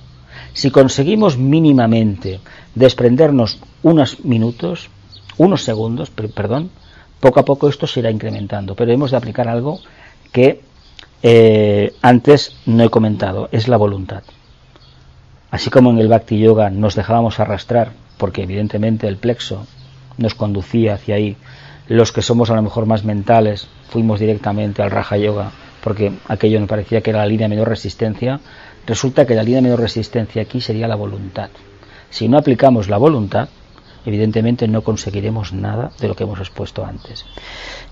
Si conseguimos mínimamente desprendernos unos minutos, unos segundos, perdón, poco a poco esto se irá incrementando. Pero hemos de aplicar algo que eh, antes no he comentado, es la voluntad. Así como en el Bhakti Yoga nos dejábamos arrastrar, porque evidentemente el plexo nos conducía hacia ahí, los que somos a lo mejor más mentales fuimos directamente al Raja Yoga, porque aquello nos parecía que era la línea de menor resistencia, resulta que la línea de menor resistencia aquí sería la voluntad. Si no aplicamos la voluntad, evidentemente no conseguiremos nada de lo que hemos expuesto antes.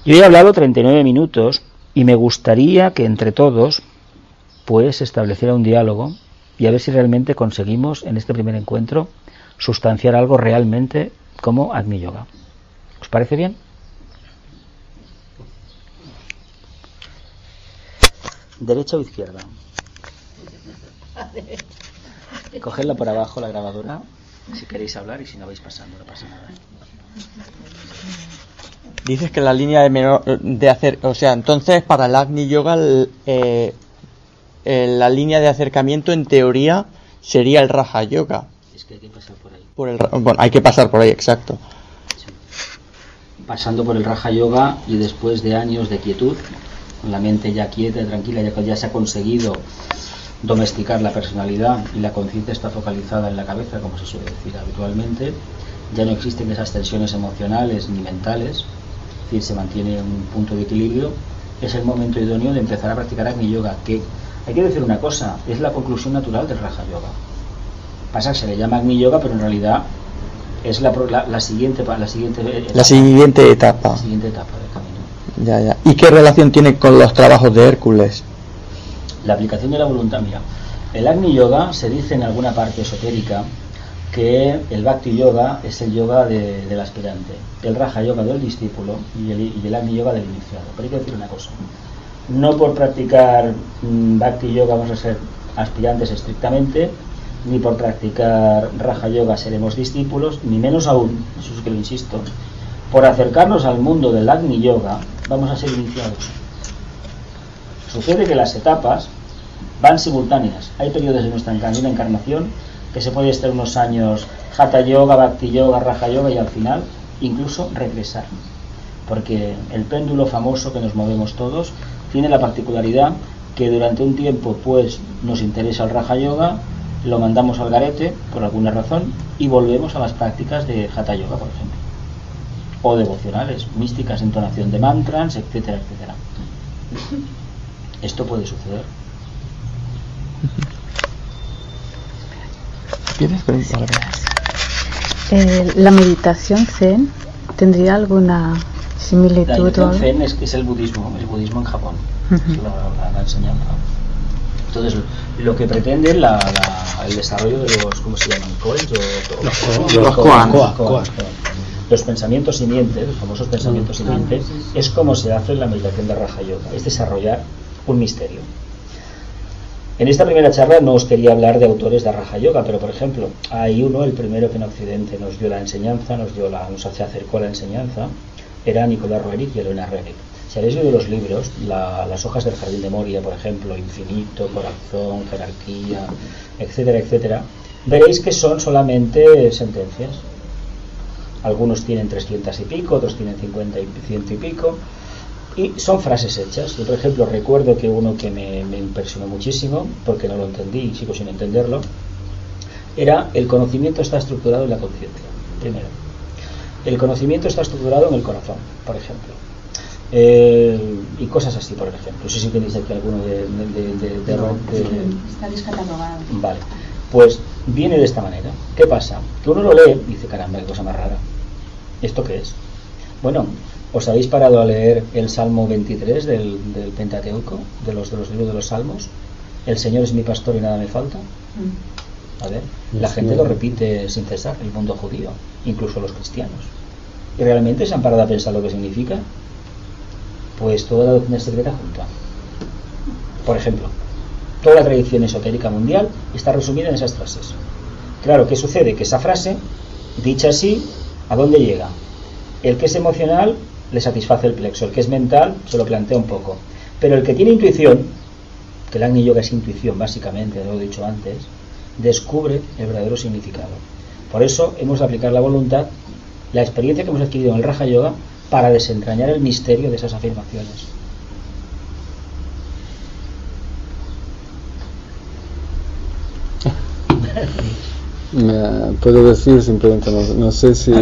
Yo he hablado 39 minutos y me gustaría que entre todos pues estableciera un diálogo y a ver si realmente conseguimos en este primer encuentro sustanciar algo realmente como Agni Yoga. ¿Os parece bien? ¿Derecha o izquierda? Cogedla por abajo la grabadora si queréis hablar y si no vais pasando, no pasa nada. Dices que la línea de menor de hacer, o sea, entonces para el Agni Yoga eh, eh, la línea de acercamiento en teoría sería el Raja Yoga. Es que hay que pasar por ahí. Por el, bueno, hay que pasar por ahí, exacto. Pasando por el Raja Yoga y después de años de quietud, con la mente ya quieta y tranquila, ya que ya se ha conseguido domesticar la personalidad y la conciencia está focalizada en la cabeza, como se suele decir habitualmente, ya no existen esas tensiones emocionales ni mentales, es decir, se mantiene un punto de equilibrio, es el momento idóneo de empezar a practicar Agni Yoga, que hay que decir una cosa, es la conclusión natural del Raja Yoga. Pasa que se le llama Agni Yoga, pero en realidad es la, la, siguiente la siguiente etapa, la siguiente etapa. La siguiente etapa del camino. Ya, ya. ¿Y qué relación tiene con los trabajos de Hércules? La aplicación de la voluntad, mira, el Agni Yoga se dice en alguna parte esotérica que el Bhakti Yoga es el yoga de, del aspirante, el Raja Yoga del discípulo y el, y el Agni Yoga del iniciado. Pero hay que decir una cosa, no por practicar mm, Bhakti Yoga vamos a ser aspirantes estrictamente, ni por practicar Raja Yoga seremos discípulos, ni menos aún, eso es que lo insisto, por acercarnos al mundo del Agni Yoga vamos a ser iniciados. Sucede que las etapas van simultáneas. Hay periodos de nuestra encarnación que se puede estar unos años Hatha Yoga, Bhakti Yoga, Raja Yoga y al final incluso regresar. Porque el péndulo famoso que nos movemos todos tiene la particularidad que durante un tiempo pues nos interesa el Raja Yoga, lo mandamos al garete por alguna razón y volvemos a las prácticas de Hatha Yoga, por ejemplo. O devocionales, místicas, entonación de mantras, etcétera, etcétera. Esto puede suceder. Eh, la meditación zen tendría alguna similitud. La zen es, es el budismo, el budismo en Japón, la, la, enseñanza. Entonces, lo que pretende la, el desarrollo de los, ¿cómo se llaman? O, los, los, los pensamientos simientes, los famosos pensamientos simientes, es como se hace en la meditación de Raja Yoga, es desarrollar un misterio. En esta primera charla no os quería hablar de autores de Raja Yoga, pero por ejemplo, hay uno, el primero que en Occidente nos dio la enseñanza, nos, dio la, nos acercó a la enseñanza, era Nicolás Roerich y Elena Rerick. Si habéis leído los libros, las hojas del Jardín de Moria, por ejemplo, Infinito, Corazón, Jerarquía, etcétera, etcétera, veréis que son solamente sentencias. Algunos tienen 300 y pico, otros tienen 50 y 100 y pico, y son frases hechas. Yo, por ejemplo, recuerdo que uno que me, me impresionó muchísimo, porque no lo entendí y sigo sin entenderlo, era el conocimiento está estructurado en la conciencia. Primero. El conocimiento está estructurado en el corazón, por ejemplo. Eh, y cosas así, por ejemplo. No sé si tenéis aquí alguno de, de, de, Está descatalogado. Vale. Pues viene de esta manera. ¿Qué pasa? Que uno lo lee y dice, caramba, qué cosa más rara. ¿Esto qué es? Bueno, ¿os habéis parado a leer el Salmo 23 del, del Pentateuco, de los, de los libros de los Salmos? El Señor es mi pastor y nada me falta. Mm. A ver, la gente lo repite sin cesar, el mundo judío, incluso los cristianos. ¿Y realmente se han parado a pensar lo que significa? Pues toda la doctrina secreta junta. Por ejemplo, toda la tradición esotérica mundial está resumida en esas frases. Claro, ¿qué sucede? Que esa frase, dicha así, ¿a dónde llega? El que es emocional le satisface el plexo, el que es mental se lo plantea un poco. Pero el que tiene intuición, que el Yoga es intuición básicamente, lo he dicho antes, descubre el verdadero significado. Por eso hemos de aplicar la voluntad, la experiencia que hemos adquirido en el Raja Yoga, para desentrañar el misterio de esas afirmaciones. Me puedo decir simplemente, no, sé si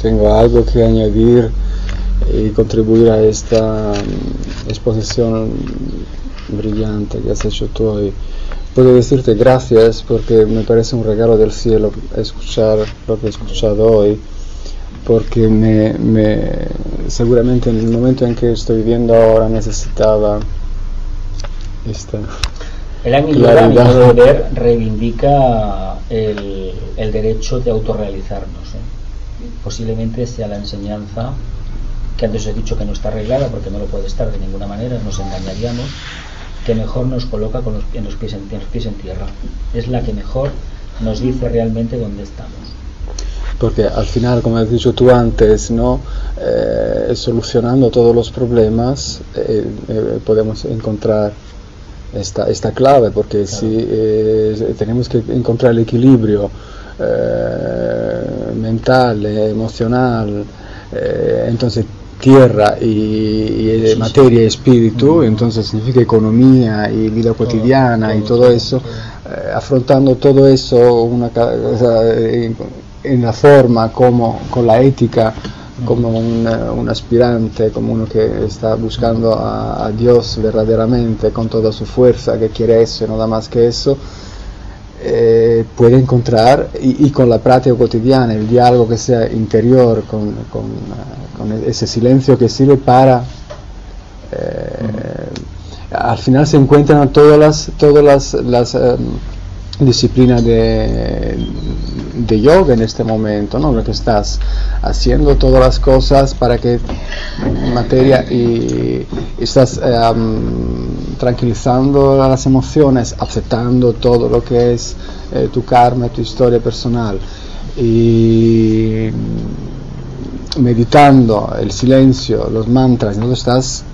tengo algo que añadir y contribuir a esta mm, exposición brillante que has hecho tú hoy. Puedo decirte gracias porque me parece un regalo del cielo escuchar lo que he escuchado hoy porque me, me, seguramente en el momento en que estoy viviendo ahora necesitaba esta el Yoga, a mi modo de ver, reivindica el, el derecho de autorrealizarnos. ¿eh? Posiblemente sea la enseñanza que antes he dicho que no está arreglada porque no lo puede estar de ninguna manera, nos engañaríamos, que mejor nos coloca con los, en, los pies en, en los pies en tierra. Es la que mejor nos dice realmente dónde estamos porque al final, como has dicho tú antes, ¿no? Eh, solucionando todos los problemas eh, eh, podemos encontrar esta, esta clave, porque si tenemos que encontrar el equilibrio mental, emocional, entonces tierra y, materia y espíritu, entonces significa economía y vida cotidiana y todo eso, afrontando todo eso una, en la forma, como con la ética, como un, aspirante, como uno que está buscando a, Dios verdaderamente con toda su fuerza, que quiere eso y nada más que eso, eh, puede encontrar y, con la práctica cotidiana, el diálogo que sea interior, con, ese silencio que sirve para... Eh, al final se encuentran todas las, todas las, las em, disciplina de, de yoga en este momento, ¿no? Porque estás haciendo todas las cosas para que materia y, estás em, tranquilizando las emociones, aceptando todo lo que es eh, tu karma, tu historia personal y meditando el silencio, los mantras, ¿no? estás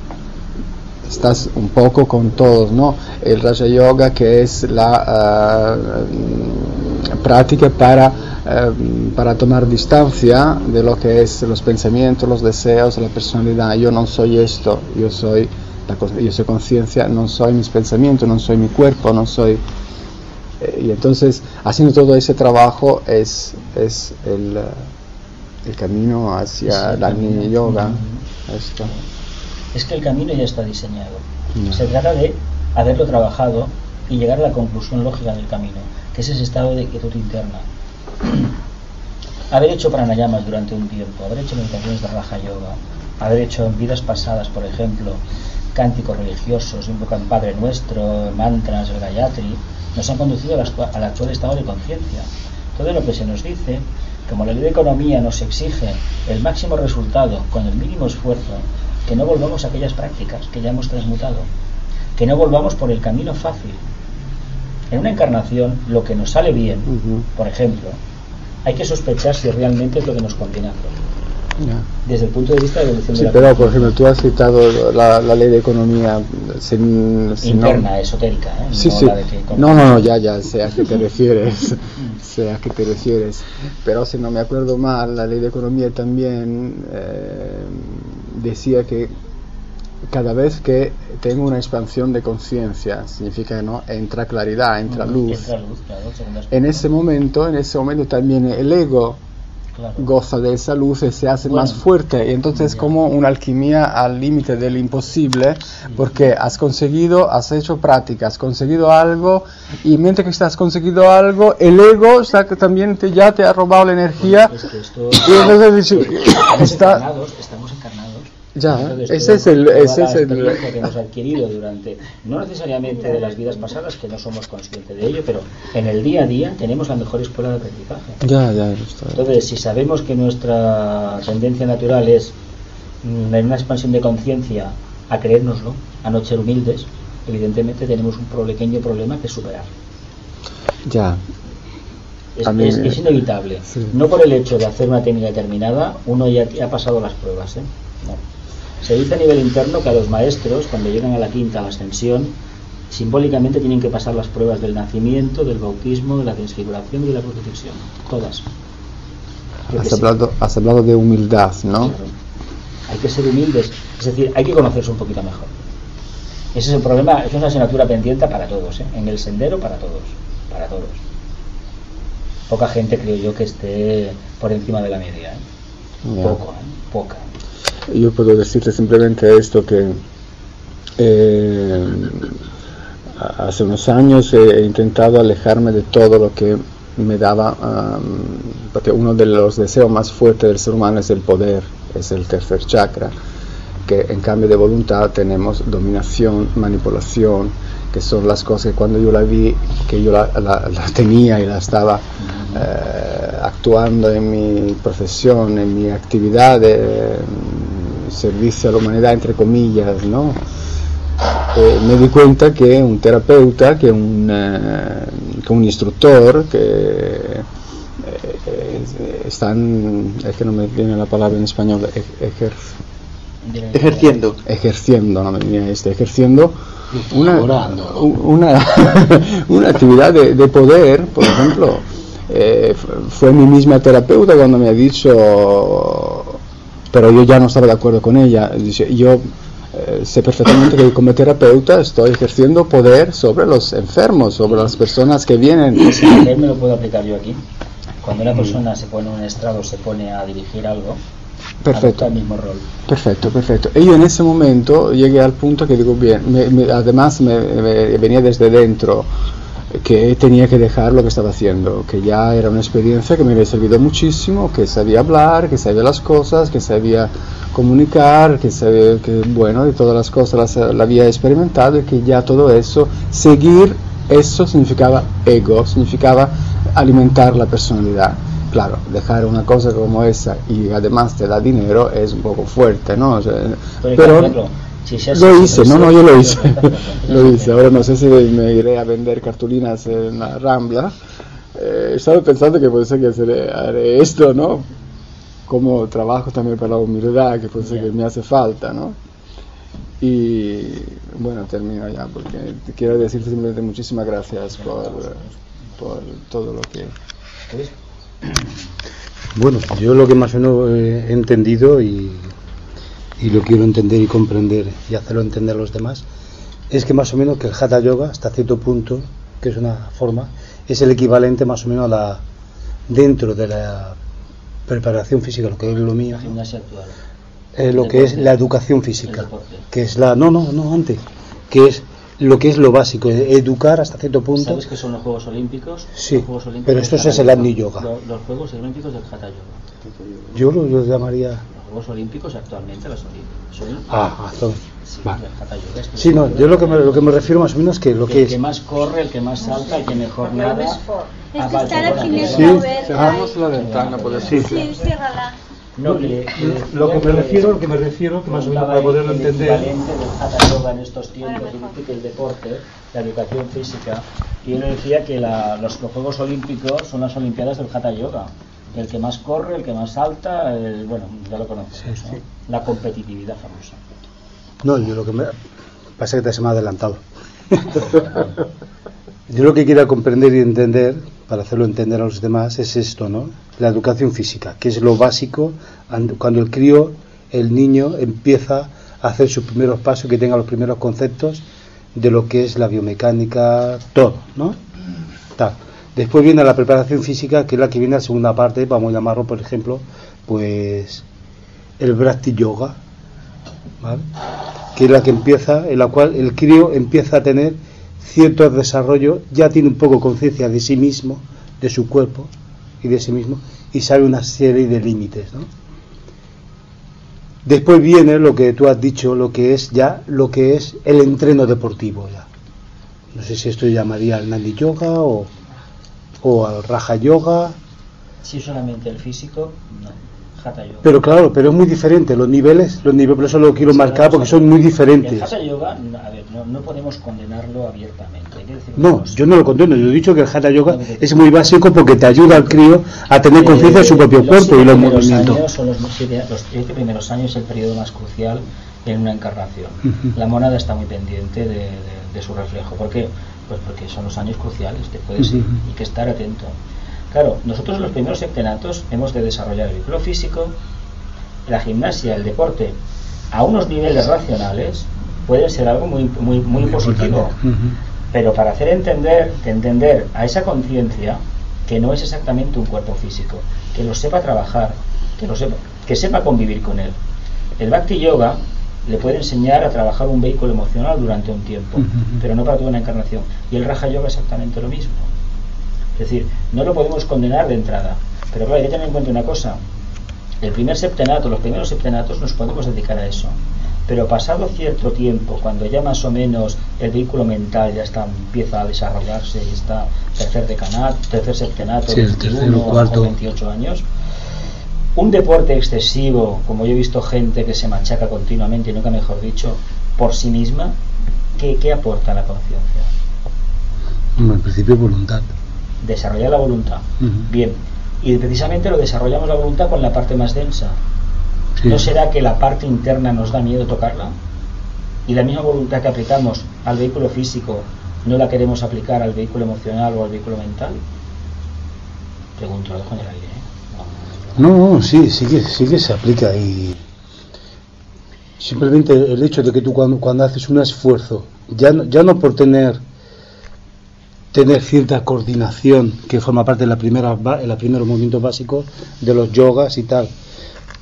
estás un poco con todos, ¿no? El Raja Yoga que es la uh, práctica para, uh, para tomar distancia de lo que es los pensamientos, los deseos, la personalidad. Yo no soy esto, yo soy, la, yo soy conciencia, no soy mis pensamientos, no soy mi cuerpo, no soy... Eh, y entonces, haciendo todo ese trabajo es, es el, el camino hacia la Agni Yoga. Esto es que el camino ya está diseñado. Se trata de haberlo trabajado y llegar a la conclusión lógica del camino, que es ese estado de quietud interna. haber hecho pranayamas durante un tiempo, haber hecho meditaciones de Raja Yoga, haber hecho en vidas pasadas, por ejemplo, cánticos religiosos, invocan Padre Nuestro, mantras, el Gayatri, nos han conducido al actual, al actual estado de conciencia. Todo lo que se nos dice, como la ley de economía nos exige el máximo resultado con el mínimo esfuerzo, que no volvamos a aquellas prácticas que ya hemos transmutado, que no volvamos por el camino fácil. En una encarnación, lo que nos sale bien, por ejemplo, hay que sospechar si realmente es lo que nos conviene hacer. Desde el punto de vista de evolución sí, de la pero por ejemplo, tú has citado la, ley de economía interna, esotérica. ¿eh? Sí, no, sí. no, no, no, ya, ya, sé a qué te refieres. sé a qué te refieres. Pero si no me acuerdo mal, la ley de economía también eh, decía que cada vez que tengo una expansión de conciencia, significa que no entra claridad, entra luz. en ese momento, en ese momento también el ego goza de esa luz y se hace más fuerte. Y entonces es como una alquimia al límite del imposible, porque has conseguido, has hecho práctica, has conseguido algo, y mientras que estás conseguido algo, el ego también te, ya te ha robado la energía. y entonces está, estamos ya, ese es el, ese es el... que hemos adquirido durante, no necesariamente de las vidas pasadas, que no somos conscientes de ello, pero en el día a día tenemos la mejor escuela de aprendizaje. Ya, ya, Entonces, si sabemos que nuestra tendencia natural es mm, en una expansión de conciencia a creérnoslo, a no ser humildes, evidentemente tenemos un pequeño problema que superar. Ya. Es, es, inevitable. No por el hecho de hacer una técnica determinada, uno ya ha pasado las pruebas. ¿eh? No. Se dice a nivel interno que a los maestros, cuando llegan a la quinta, a la ascensión, simbólicamente tienen que pasar las pruebas del nacimiento, del bautismo, de la transfiguración y de la crucifixión. Todas. Has hablado, has hablado, de humildad, ¿no? Hay que ser humildes, es decir, hay que conocerse un poquito mejor. Ese es el problema, es una asignatura pendiente para todos, ¿eh? en el sendero para todos, para todos. Poca gente creo yo que esté por encima de la media, ¿eh? poco, ¿eh? poca. Yo puedo decirte simplemente esto que eh, hace unos años he intentado alejarme de todo lo que me daba, porque uno de los deseos más fuertes del ser humano es el poder, es el tercer chakra, que en cambio de voluntad tenemos dominación, manipulación, que son las cosas que cuando yo la vi, que yo la, tenía y la estaba eh, actuando en mi profesión, en mi actividad, de, servicio a la humanidad, entre comillas, ¿no? Eh, me di cuenta que un terapeuta, que un, eh, que un instructor, que eh, están, es que no me viene la palabra en español, ejerciendo. Ejerciendo, no me viene este, ejerciendo una, una, una actividad de, de, poder, por ejemplo. fue mi misma terapeuta cuando me ha dicho pero yo ya no estaba de acuerdo con ella. Yo eh, sé perfectamente que como terapeuta estoy ejerciendo poder sobre los enfermos, sobre las personas que vienen. Ese poder me lo puedo aplicar yo aquí. Cuando una persona se pone en un estrado, se pone a dirigir algo, perfecto. el mismo rol. Perfecto, perfecto. Y yo en ese momento llegué al punto que digo, bien, además me, venía desde dentro que tenía que dejar lo que estaba haciendo, que ya era una experiencia que me había servido muchísimo, que sabía hablar, que sabía las cosas, que sabía comunicar, que sabía que, bueno, de todas las cosas las, la había experimentado y que ya todo eso, seguir eso significaba ego, significaba alimentar la personalidad. Claro, dejar una cosa como esa y además te da dinero es un poco fuerte, ¿no? pero lo hice, no, no, yo lo hice. lo hice. Ahora no sé si me iré a vender cartulinas en la Rambla. Eh, estaba pensando que puede ser que haré esto, ¿no? Como trabajo también para la humildad, que puede ser que me hace falta, ¿no? Y bueno, termino ya, porque quiero decirte simplemente muchísimas gracias por, por todo lo que... Bueno, yo lo que más o menos he entendido y y lo quiero entender y comprender y hacerlo entender a los demás, es que más o menos que el Hatha Yoga, hasta cierto punto, que es una forma, es el equivalente más o menos a la dentro de la preparación física, lo que es lo mío. Eh, lo que es la educación física, que es la no no no antes, que es lo que es lo básico, educar hasta cierto punto. ¿Sabes que son los Juegos Olímpicos? Sí, pero esto es el Agni Yoga. Los, Juegos Olímpicos del Hatha Yoga. Yo lo llamaría Juegos Olímpicos actualmente las son ah, sí, sí no yo lo que me, lo que me refiero más o menos que lo que, el que más corre el que más salta el que mejor nada es que estar aquí en sí, cerramos la ventana por sí, sí, no, que, lo que me refiero, lo que me refiero, que más o menos para poderlo entender. El del yoga en estos tiempos que el deporte, la educación física, y él decía que la, los, los, Juegos Olímpicos son las Olimpiadas del Hatha Yoga el que más corre, el que más salta, bueno, ya lo conocemos, la competitividad famosa. No, yo lo que me pasa es que te se me ha adelantado. yo lo que quiero comprender y entender, para hacerlo entender a los demás, es esto, ¿no? La educación física, que es lo básico cuando el crío, el niño, empieza a hacer sus primeros pasos, que tenga los primeros conceptos de lo que es la biomecánica, todo, ¿no? Tal Después viene la preparación física, que es la que viene a la segunda parte, vamos a llamarlo, por ejemplo, pues el Bhakti Yoga, ¿vale? que es la que empieza, en la cual el crío empieza a tener cierto desarrollo, ya tiene un poco conciencia de sí mismo, de su cuerpo y de sí mismo, y sabe una serie de límites. ¿no? Después viene lo que tú has dicho, lo que es ya lo que es el entreno deportivo ya. No sé si esto llamaría al Nandi Yoga o, o al Raja Yoga. Si solamente el físico, no. Hatha Yoga. Pero claro, pero es muy diferente los niveles, los niveles, por eso lo quiero Sí, marcar porque son muy El diferentes. Hatha Yoga, a ver, no, no podemos condenarlo abiertamente. Decir No, cosa. yo no lo condeno, yo he dicho que el Hatha Yoga es muy básico porque te ayuda al crío a tener conciencia de su propio Eh, los cuerpo y los movimientos. Años son los, siete, los siete primeros años es el periodo más crucial en una encarnación. Ujú. La monada está muy pendiente de, de- de su reflejo. ¿Por qué? Pues porque son los años cruciales, te puedes ir Ujú. y que estar atento. Claro, nosotros en los primeros septenatos hemos de desarrollar el vehículo físico, la gimnasia, el deporte, a unos niveles racionales, puede ser algo muy, muy, muy positivo. Pero para hacer entender, entender a esa conciencia que no es exactamente un cuerpo físico, que lo sepa trabajar, que lo sepa, que sepa convivir con él. El Bhakti Yoga le puede enseñar a trabajar un vehículo emocional durante un tiempo, pero no para toda una encarnación. Y el Raja Yoga exactamente lo mismo. Es decir, no lo podemos condenar de entrada. Pero claro, hay que tener en cuenta una cosa. El primer septenato, los primeros septenatos nos podemos dedicar a eso. Pero pasado cierto tiempo, cuando ya más o menos el vehículo mental ya está, empieza a desarrollarse y está tercer decanato, tercer septenato, Sí, el 21 tercero, o cuarto. 28 años, un deporte excesivo, como yo he visto gente que se machaca continuamente, y nunca mejor dicho, por sí misma, ¿qué, qué aporta a la conciencia? Bueno, en principio voluntad. Desarrollar la voluntad. Bien, y precisamente lo desarrollamos la voluntad con la parte más densa. Sí. ¿No será que la parte interna nos da miedo tocarla? Y la misma voluntad que aplicamos al vehículo físico, ¿no la queremos aplicar al vehículo emocional o al vehículo mental? Pregunto, lo dejo en el aire. No, No, sí, sí que, sí que se aplica y simplemente el hecho de que tú cuando, cuando haces un esfuerzo, ya no, ya no por tener tener cierta coordinación que forma parte de la primera de los primeros movimientos básicos de los yogas y tal,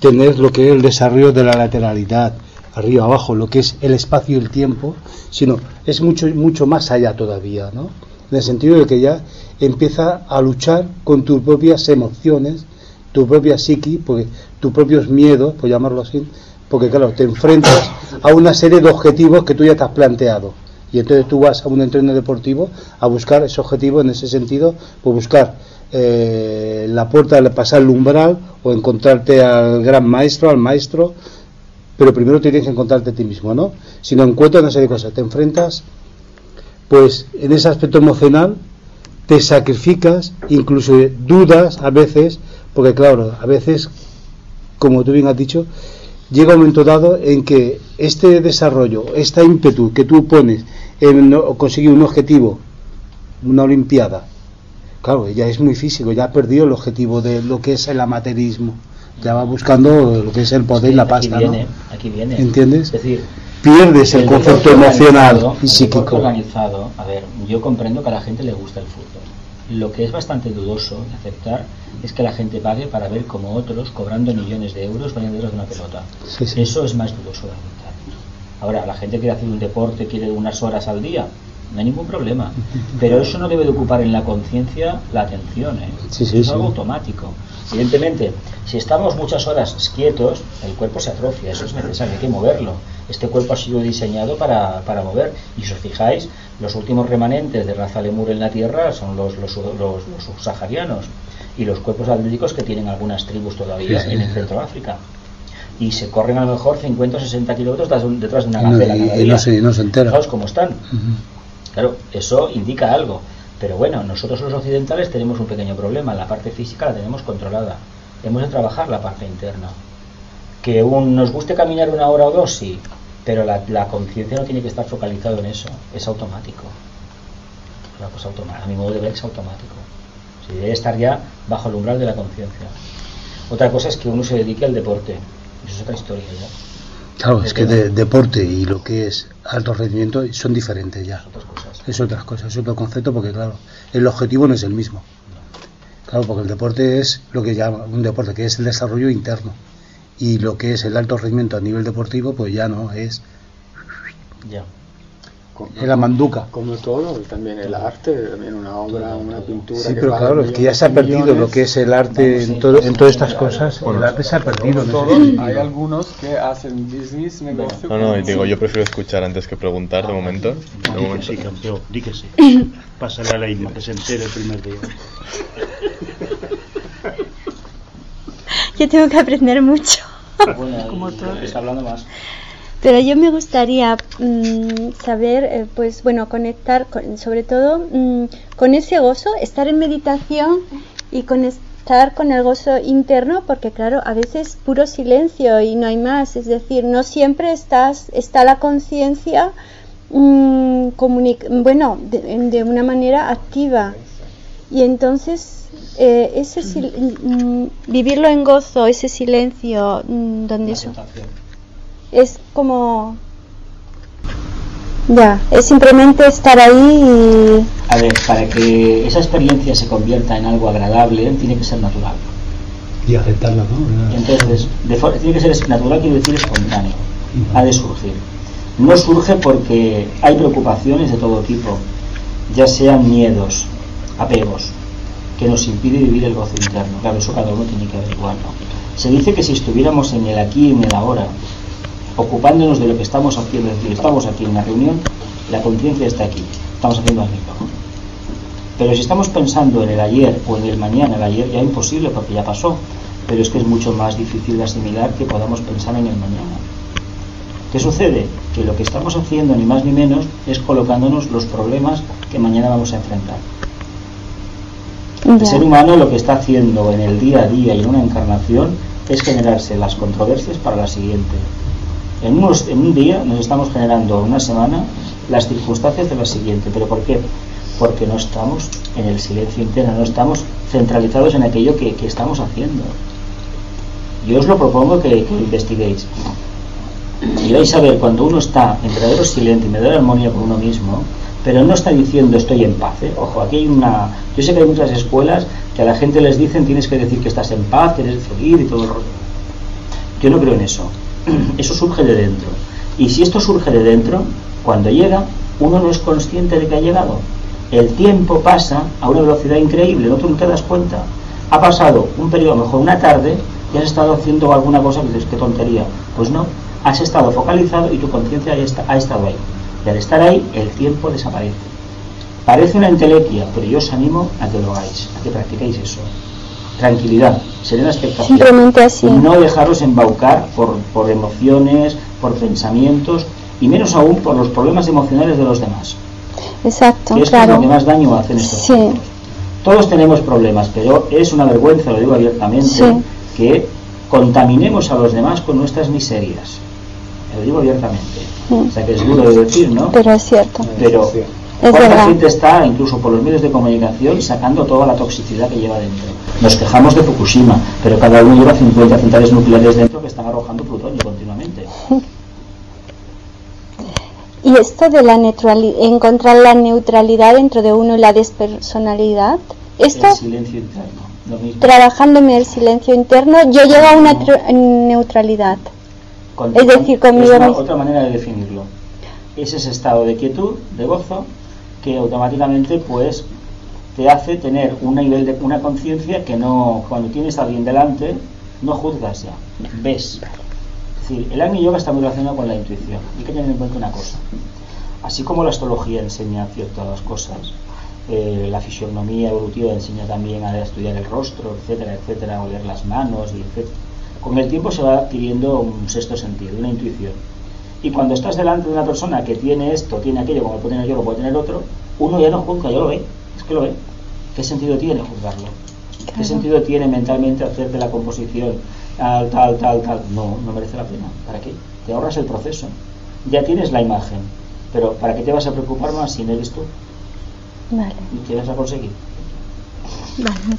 tener lo que es el desarrollo de la lateralidad, arriba abajo, lo que es el espacio y el tiempo, sino es mucho mucho más allá todavía, ¿no? En el sentido de que ya empieza a luchar con tus propias emociones, tu propia psiqui, porque tus propios miedos, por llamarlo así, porque claro, te enfrentas a una serie de objetivos que tú ya te has planteado. Y entonces tú vas a un entreno deportivo a buscar ese objetivo en ese sentido, pues buscar eh, la puerta de pasar el umbral o encontrarte al gran maestro, al maestro, pero primero tienes que encontrarte a ti mismo, ¿no? Si no encuentras una serie de cosas, te enfrentas, pues en ese aspecto emocional te sacrificas, incluso dudas a veces, porque claro, a veces, como tú bien has dicho, llega un momento dado en que este desarrollo, esta ímpetu que tú pones en no- conseguir un objetivo, una olimpiada, claro, ya es muy físico, ya ha perdido el objetivo de lo que es el amateurismo, ya va buscando lo que es el poder y la aquí pasta, viene, ¿no? aquí viene. ¿Entiendes? Es decir, Pierdes el deporte concepto emocional y el psíquico. organizado, a ver, yo comprendo que a la gente le gusta el fútbol. Lo que es bastante dudoso de aceptar es que la gente pague para ver como otros, cobrando millones de euros, vayan detrás de una pelota. Sí, sí. Eso es más dudoso de aceptar. Ahora, la gente quiere hacer un deporte, quiere unas horas al día, no hay ningún problema. Pero eso no debe de ocupar en la conciencia la atención, ¿eh? Sí, sí, es sí. algo automático. Evidentemente, si estamos muchas horas quietos, el cuerpo se atrofia, eso es necesario, hay que moverlo. Este cuerpo ha sido diseñado para, para mover. Y si os fijáis, los últimos remanentes de raza lemur en la Tierra son los, los, los, los subsaharianos y los cuerpos atléticos que tienen algunas tribus todavía Sí, sí, en el centro de África. Y se corren a lo mejor 50 o 60 kilómetros detrás de una Y no- gacela y- y no se- no se entera. Cómo están. Claro, eso indica algo. Pero bueno, nosotros los occidentales tenemos un pequeño problema. La parte física la tenemos controlada. Hemos de trabajar la parte interna. Que un, nos guste caminar una hora o dos, sí. Pero la, la conciencia no tiene que estar focalizado en eso. Es automático. Una cosa automática. A mi modo de ver es automático. Si debe estar ya bajo el umbral de la conciencia. Otra cosa es que uno se dedique al deporte. Eso es otra historia ya. Claro, es que de- deporte y lo que es alto rendimiento son diferentes ya. Otras cosas. es otras cosas, es otro concepto porque claro, el objetivo no es el mismo. Claro, porque el deporte es lo que llama un deporte, que es el desarrollo interno. Y lo que es el alto rendimiento a nivel deportivo, pues ya no, es Ya. en la manduca. Como todo, también el arte, también una obra, una pintura. Sí, pero claro, es que ya se ha perdido millones. lo que es el arte en, todo, en todas estas cosas. el arte se ha perdido. en sentido. hay algunos que hacen business, negocio. No, no, y digo, yo prefiero escuchar antes que preguntar de momento. De Di que sí, campeón, di que sí. Pásale a la Isma, que se entere el primer día. Yo tengo que aprender mucho. Bueno, Como y- todo. está hablando más. Pero yo me gustaría mm, saber, eh, pues bueno, conectar con- sobre todo mm, con ese gozo, estar en meditación y conectar con el gozo interno, porque claro, a veces puro silencio y no hay más. Es decir, no siempre estás, está la conciencia, mm, comunic- bueno, de, de una manera activa. Y entonces eh, ese sil- mm, vivirlo en gozo, ese silencio, mm, donde eso es como ya es simplemente estar ahí y A ver, para que esa experiencia se convierta en algo agradable, tiene que ser natural. Y aceptarla, ¿no? Entonces, de tiene que ser natural, quiero decir espontáneo. Ha de surgir. No surge porque hay preocupaciones de todo tipo, ya sean miedos, apegos, que nos impide vivir el gozo interno. Claro, eso cada uno tiene que averiguarlo. Se dice que si estuviéramos en el aquí y en el ahora, ocupándonos de lo que estamos haciendo, es decir, estamos aquí en una reunión, la conciencia está aquí, estamos haciendo algo. Pero si estamos pensando en el ayer o en el mañana, el ayer ya es imposible porque ya pasó, pero es que es mucho más difícil de asimilar que podamos pensar en el mañana. ¿Qué sucede? Que lo que estamos haciendo, ni más ni menos, es colocándonos los problemas que mañana vamos a enfrentar. El ser humano lo que está haciendo en el día a día y en una encarnación es generarse las controversias para la siguiente. En, unos- en un día nos estamos generando, en una semana, las circunstancias de la siguiente. ¿Pero por qué? Porque no estamos en el silencio interno, no estamos centralizados en aquello que, que estamos haciendo. Yo os lo propongo que, que investiguéis. Y vais a ver cuando uno está en verdadero silencio y en verdadera armonía con uno mismo, pero no está diciendo estoy en paz. ¿eh? Ojo, aquí hay una. Yo sé que hay muchas escuelas que a la gente les dicen tienes que decir que estás en paz, que eres feliz y todo el rollo. Yo no creo en eso. Eso surge de dentro. Y si esto surge de dentro, cuando llega, uno no es consciente de que ha llegado. El tiempo pasa a una velocidad increíble, no tú te das cuenta. Ha pasado un periodo, mejor una tarde, y has estado haciendo alguna cosa que dices, qué tontería. Pues no, has estado focalizado y tu conciencia ha estado ahí. Y al estar ahí, el tiempo desaparece. Parece una entelequia, pero yo os animo a que lo hagáis, a que practiquéis eso. Tranquilidad, serena expectación. Simplemente así. No dejaros embaucar por, por emociones, por pensamientos y menos aún por los problemas emocionales de los demás. exacto Que esto claro es lo que más daño hacen estos Sí. Todos tenemos problemas, pero es una vergüenza, lo digo abiertamente, Sí. que contaminemos a los demás con nuestras miserias. Lo digo abiertamente. Mm. O sea que es duro de decir, ¿no? pero es cierto Pero Es ¿cuánta verdad. gente está, incluso por los medios de comunicación, sacando toda la toxicidad que lleva dentro? Nos quejamos de Fukushima, pero cada uno lleva 50 centrales nucleares dentro que están arrojando plutonio continuamente. y esto de la neutralidad encontrar la neutralidad dentro de uno y la despersonalidad esto El silencio interno, lo mismo. trabajándome el silencio interno yo llego a una neutralidad Con- Es decir, conmigo es una- mismo. otra manera de definirlo. Es ese estado de quietud, de gozo, que automáticamente pues te hace tener un nivel de una conciencia que no, cuando tienes a alguien delante, no juzgas ya, ves. Es decir, el Agni Yoga está muy relacionado con la intuición. Hay que tener en cuenta una cosa. Así como la astrología enseña ciertas cosas, eh, la fisionomía evolutiva enseña también a estudiar el rostro, etcétera, etcétera, a oler las manos, y etcétera. Con el tiempo se va adquiriendo un sexto sentido, una intuición. Y cuando estás delante de una persona que tiene esto, tiene aquello, como lo puede tener yo, lo puede tener otro, uno ya no juzga, ya lo ve, es que lo ve. ¿Qué sentido tiene juzgarlo? ¿Qué sentido tiene mentalmente hacerte la composición tal, tal, tal, tal? No, no merece la pena. ¿Para qué? Te ahorras el proceso. Ya tienes la imagen, pero ¿para qué te vas a preocupar más si no eres tú? vale ¿Y qué vas a conseguir? vale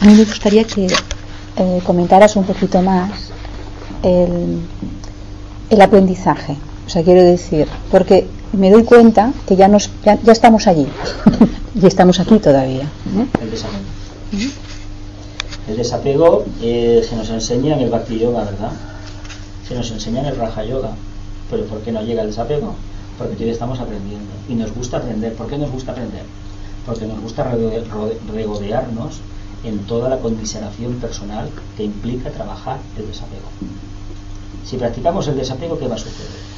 A mí me gustaría que eh, comentaras un poquito más el, el aprendizaje. O sea, quiero decir, porque me doy cuenta que ya, nos, ya, ya estamos allí y estamos aquí todavía. El desapego. El desapego eh, se nos enseña en el Bhakti Yoga, ¿verdad? Se nos enseña en el Raja Yoga. Pero ¿por qué no llega el desapego? Porque todavía estamos aprendiendo. Y nos gusta aprender. ¿Por qué nos gusta aprender? Porque nos gusta regodearnos en toda la conmiseración personal que implica trabajar el desapego. Si practicamos el desapego, ¿qué va a suceder?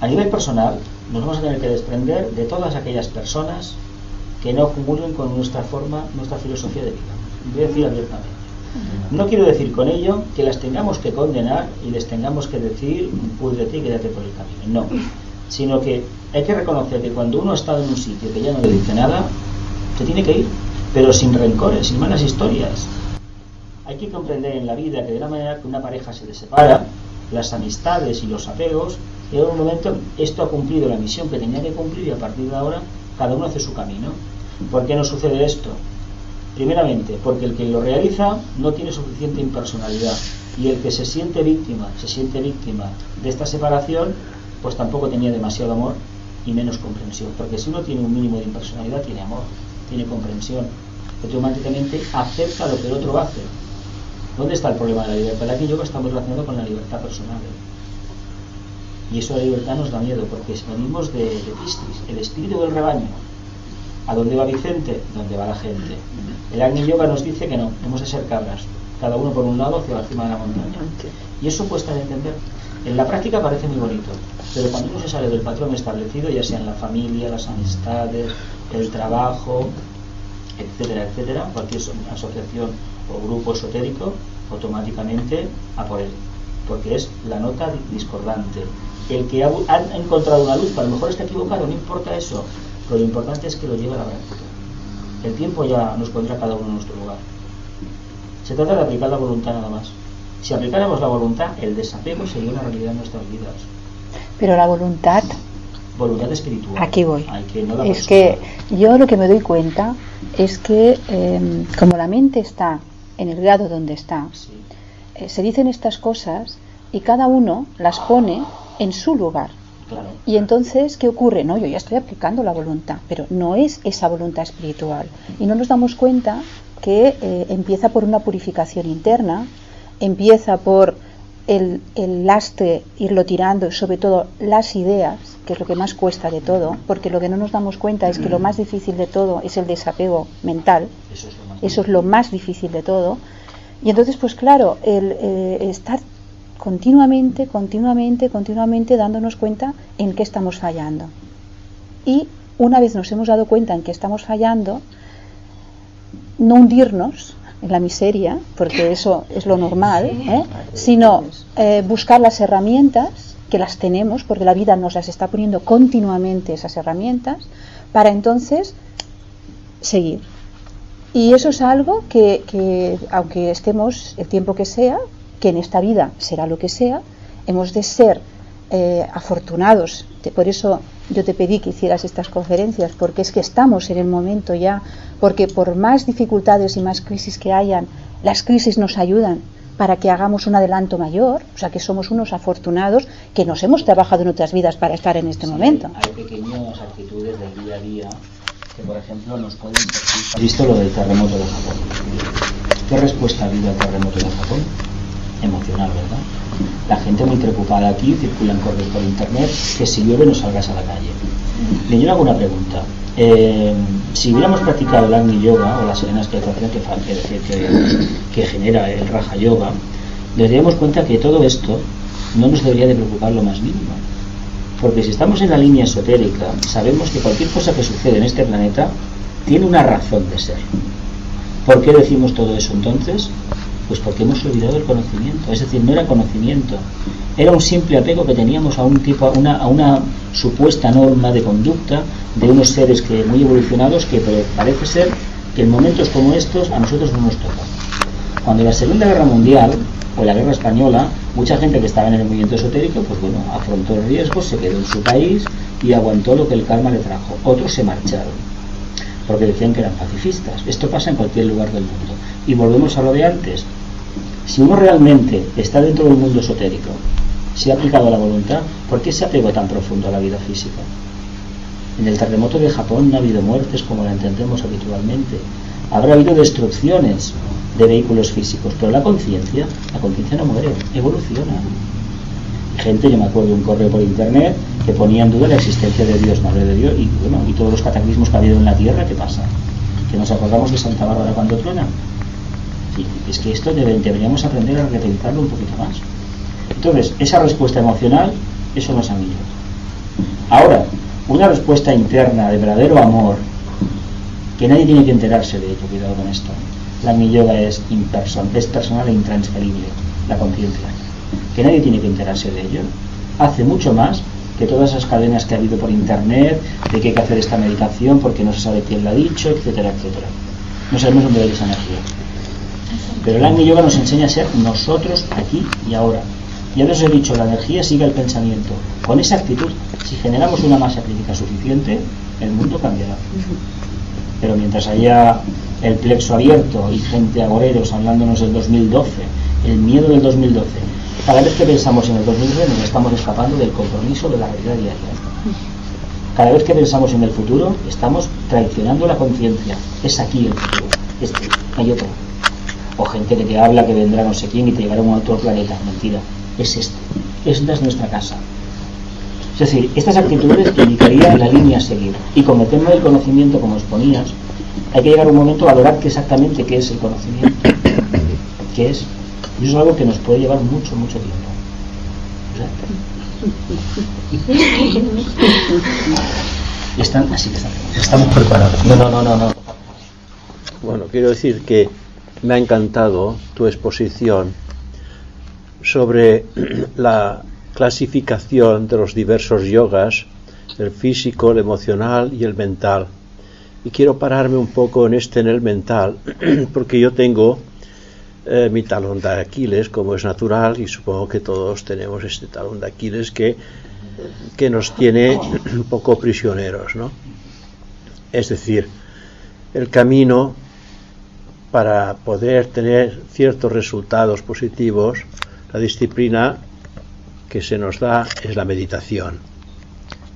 A nivel personal, nos vamos a tener que desprender de todas aquellas personas que no acumulen con nuestra forma, nuestra filosofía de vida. Voy a decir abiertamente. No quiero decir con ello que las tengamos que condenar y les tengamos que decir, púdrete y quédate por el camino. No. Sino que hay que reconocer que cuando uno ha estado en un sitio que ya no le dice nada, se tiene que ir, pero sin rencores, sin malas historias. Hay que comprender en la vida que de la manera que una pareja se separa, las amistades y los apegos, en un momento esto ha cumplido la misión que tenía que cumplir y a partir de ahora cada uno hace su camino. ¿Por qué no sucede esto? Primeramente, porque el que lo realiza no tiene suficiente impersonalidad y el que se siente víctima, se siente víctima de esta separación, pues tampoco tenía demasiado amor y menos comprensión, porque si uno tiene un mínimo de impersonalidad, tiene amor, tiene comprensión, automáticamente acepta lo que el otro hace. ¿Dónde está el problema de la libertad? Yoga está muy relacionado con la libertad personal. ¿eh? Y eso de la libertad nos da miedo, porque venimos de, de Piscis, el espíritu del rebaño. ¿A dónde va Vicente? Donde va la gente. El Agni Yoga nos dice que no, hemos de ser cabras, cada uno por un lado hacia la cima de la montaña. Y eso cuesta de entender. En la práctica parece muy bonito, pero cuando uno se sale del patrón establecido, ya sea en la familia, las amistades, el trabajo, etcétera, etcétera, cualquier so- asociación o grupo esotérico, automáticamente a por él, porque es la nota di- discordante. El que ha encontrado una luz, a lo mejor está equivocado, no importa eso, pero lo importante es que lo lleve a la práctica. El tiempo ya nos pondrá cada uno en nuestro lugar. Se trata de aplicar la voluntad nada más. Si aplicáramos la voluntad, el desapego sería una realidad en nuestras vidas. Pero la voluntad, Voluntad espiritual. Aquí voy. Hay que no la es que yo lo que me doy cuenta es que eh, como la mente está en el grado donde está, eh, se dicen estas cosas y cada uno las pone en su lugar. Claro. Y entonces, ¿qué ocurre? No, yo ya estoy aplicando la voluntad, pero no es esa voluntad espiritual. Y no nos damos cuenta que eh, empieza por una purificación interna, empieza por el, el lastre, irlo tirando, y sobre todo las ideas, que es lo que más cuesta de todo, porque lo que no nos damos cuenta es que lo más difícil de todo es el desapego mental, Eso es lo más eso es lo más difícil de todo. Y entonces, pues claro, el eh, estar continuamente, continuamente, continuamente dándonos cuenta en qué estamos fallando. Y una vez nos hemos dado cuenta en qué estamos fallando, no hundirnos en la miseria, porque eso es lo normal, ¿eh? sino eh, buscar las herramientas que las tenemos, porque la vida nos las está poniendo continuamente esas herramientas, para entonces seguir. Y eso es algo que, que, aunque estemos el tiempo que sea, que en esta vida será lo que sea, hemos de ser eh, afortunados. Por eso yo te pedí que hicieras estas conferencias, porque es que estamos en el momento ya, porque por más dificultades y más crisis que hayan, las crisis nos ayudan para que hagamos un adelanto mayor, o sea que somos unos afortunados que nos hemos trabajado en otras vidas para estar en este momento. Hay pequeñas actitudes del día a día que, por ejemplo, nos pueden perjudicar. ¿Has visto lo del terremoto de Japón? ¿Qué respuesta ha habido al terremoto de Japón? Emocional, ¿verdad? La gente muy preocupada aquí, circulan correos por internet, que si llueve no salgas a la calle. Le yo hago una pregunta. Eh, si hubiéramos practicado el Agni Yoga o la serena que- que- que genera el Raja Yoga, nos daríamos cuenta que todo esto no nos debería de preocupar lo más mínimo. Porque si estamos en la línea esotérica, sabemos que cualquier cosa que sucede en este planeta tiene una razón de ser. ¿Por qué decimos todo eso entonces? Pues porque hemos olvidado el conocimiento. Es decir, no era conocimiento. Era un simple apego que teníamos a un tipo, a una, a una supuesta norma de conducta de unos seres que muy evolucionados que pare- parece ser que en momentos como estos a nosotros no nos toca. Cuando la Segunda Guerra Mundial o la Guerra Española, mucha gente que estaba en el movimiento esotérico, pues bueno, afrontó el riesgo, se quedó en su país y aguantó lo que el karma le trajo. Otros se marcharon porque decían que eran pacifistas. Esto pasa en cualquier lugar del mundo. Y volvemos a lo de antes. Si uno realmente está dentro del mundo esotérico se ha aplicado la voluntad. ¿Por qué se apegó tan profundo a la vida física? En el terremoto de Japón no ha habido muertes como la entendemos habitualmente. Habrá habido destrucciones de vehículos físicos, pero la conciencia, la conciencia no muere, evoluciona. Gente, yo me acuerdo de un correo por internet que ponía en duda la existencia de Dios, madre de Dios, y bueno, y todos los cataclismos que ha habido en la tierra, ¿qué pasa? Que nos acordamos de Santa Bárbara cuando truena. Es que esto deberíamos aprender a relativizarlo un poquito más. Entonces, esa respuesta emocional, eso no es amigo. Ahora, una respuesta interna de verdadero amor, que nadie tiene que enterarse de ello, cuidado con esto. La mi yoga es impersonal, es personal e intransferible, la conciencia. Que nadie tiene que enterarse de ello. Hace mucho más que todas esas cadenas que ha habido por internet, de que hay que hacer esta meditación porque no se sabe quién la ha dicho, etcétera, etcétera. No sabemos dónde va esa energía. Pero el Agni Yoga nos enseña a ser nosotros aquí y ahora. Ya les he dicho, la energía sigue el pensamiento. Con esa actitud, si generamos una masa crítica suficiente, el mundo cambiará. Pero mientras haya el plexo abierto y gente agoreros hablándonos del 2012, el miedo del 2012, cada vez que pensamos en el 2012 nos estamos escapando del compromiso de la realidad diaria. Cada vez que pensamos en el futuro, estamos traicionando la conciencia. Es aquí el futuro. Este, hay otro. O gente que te habla que vendrá no sé quién y te llevará a otro planeta. Mentira. Es este. Esta es nuestra casa. Es decir, estas actitudes te indicarían la línea a seguir. Y como tema del conocimiento, como exponías, hay que llegar un momento a valorar exactamente qué es el conocimiento. ¿Qué es? Y eso es algo que nos puede llevar mucho, mucho tiempo. Están así que están. Estamos preparados. No, no, no, no, no. Bueno, quiero decir que me ha encantado tu exposición sobre la clasificación de los diversos yogas, el físico, el emocional y el mental. Y quiero pararme un poco en este, en el mental, porque yo tengo eh, mi talón de Aquiles, como es natural, y supongo que todos tenemos este talón de Aquiles que, que nos tiene un poco prisioneros, ¿no? Es decir, el camino para poder tener ciertos resultados positivos, la disciplina que se nos da es la meditación,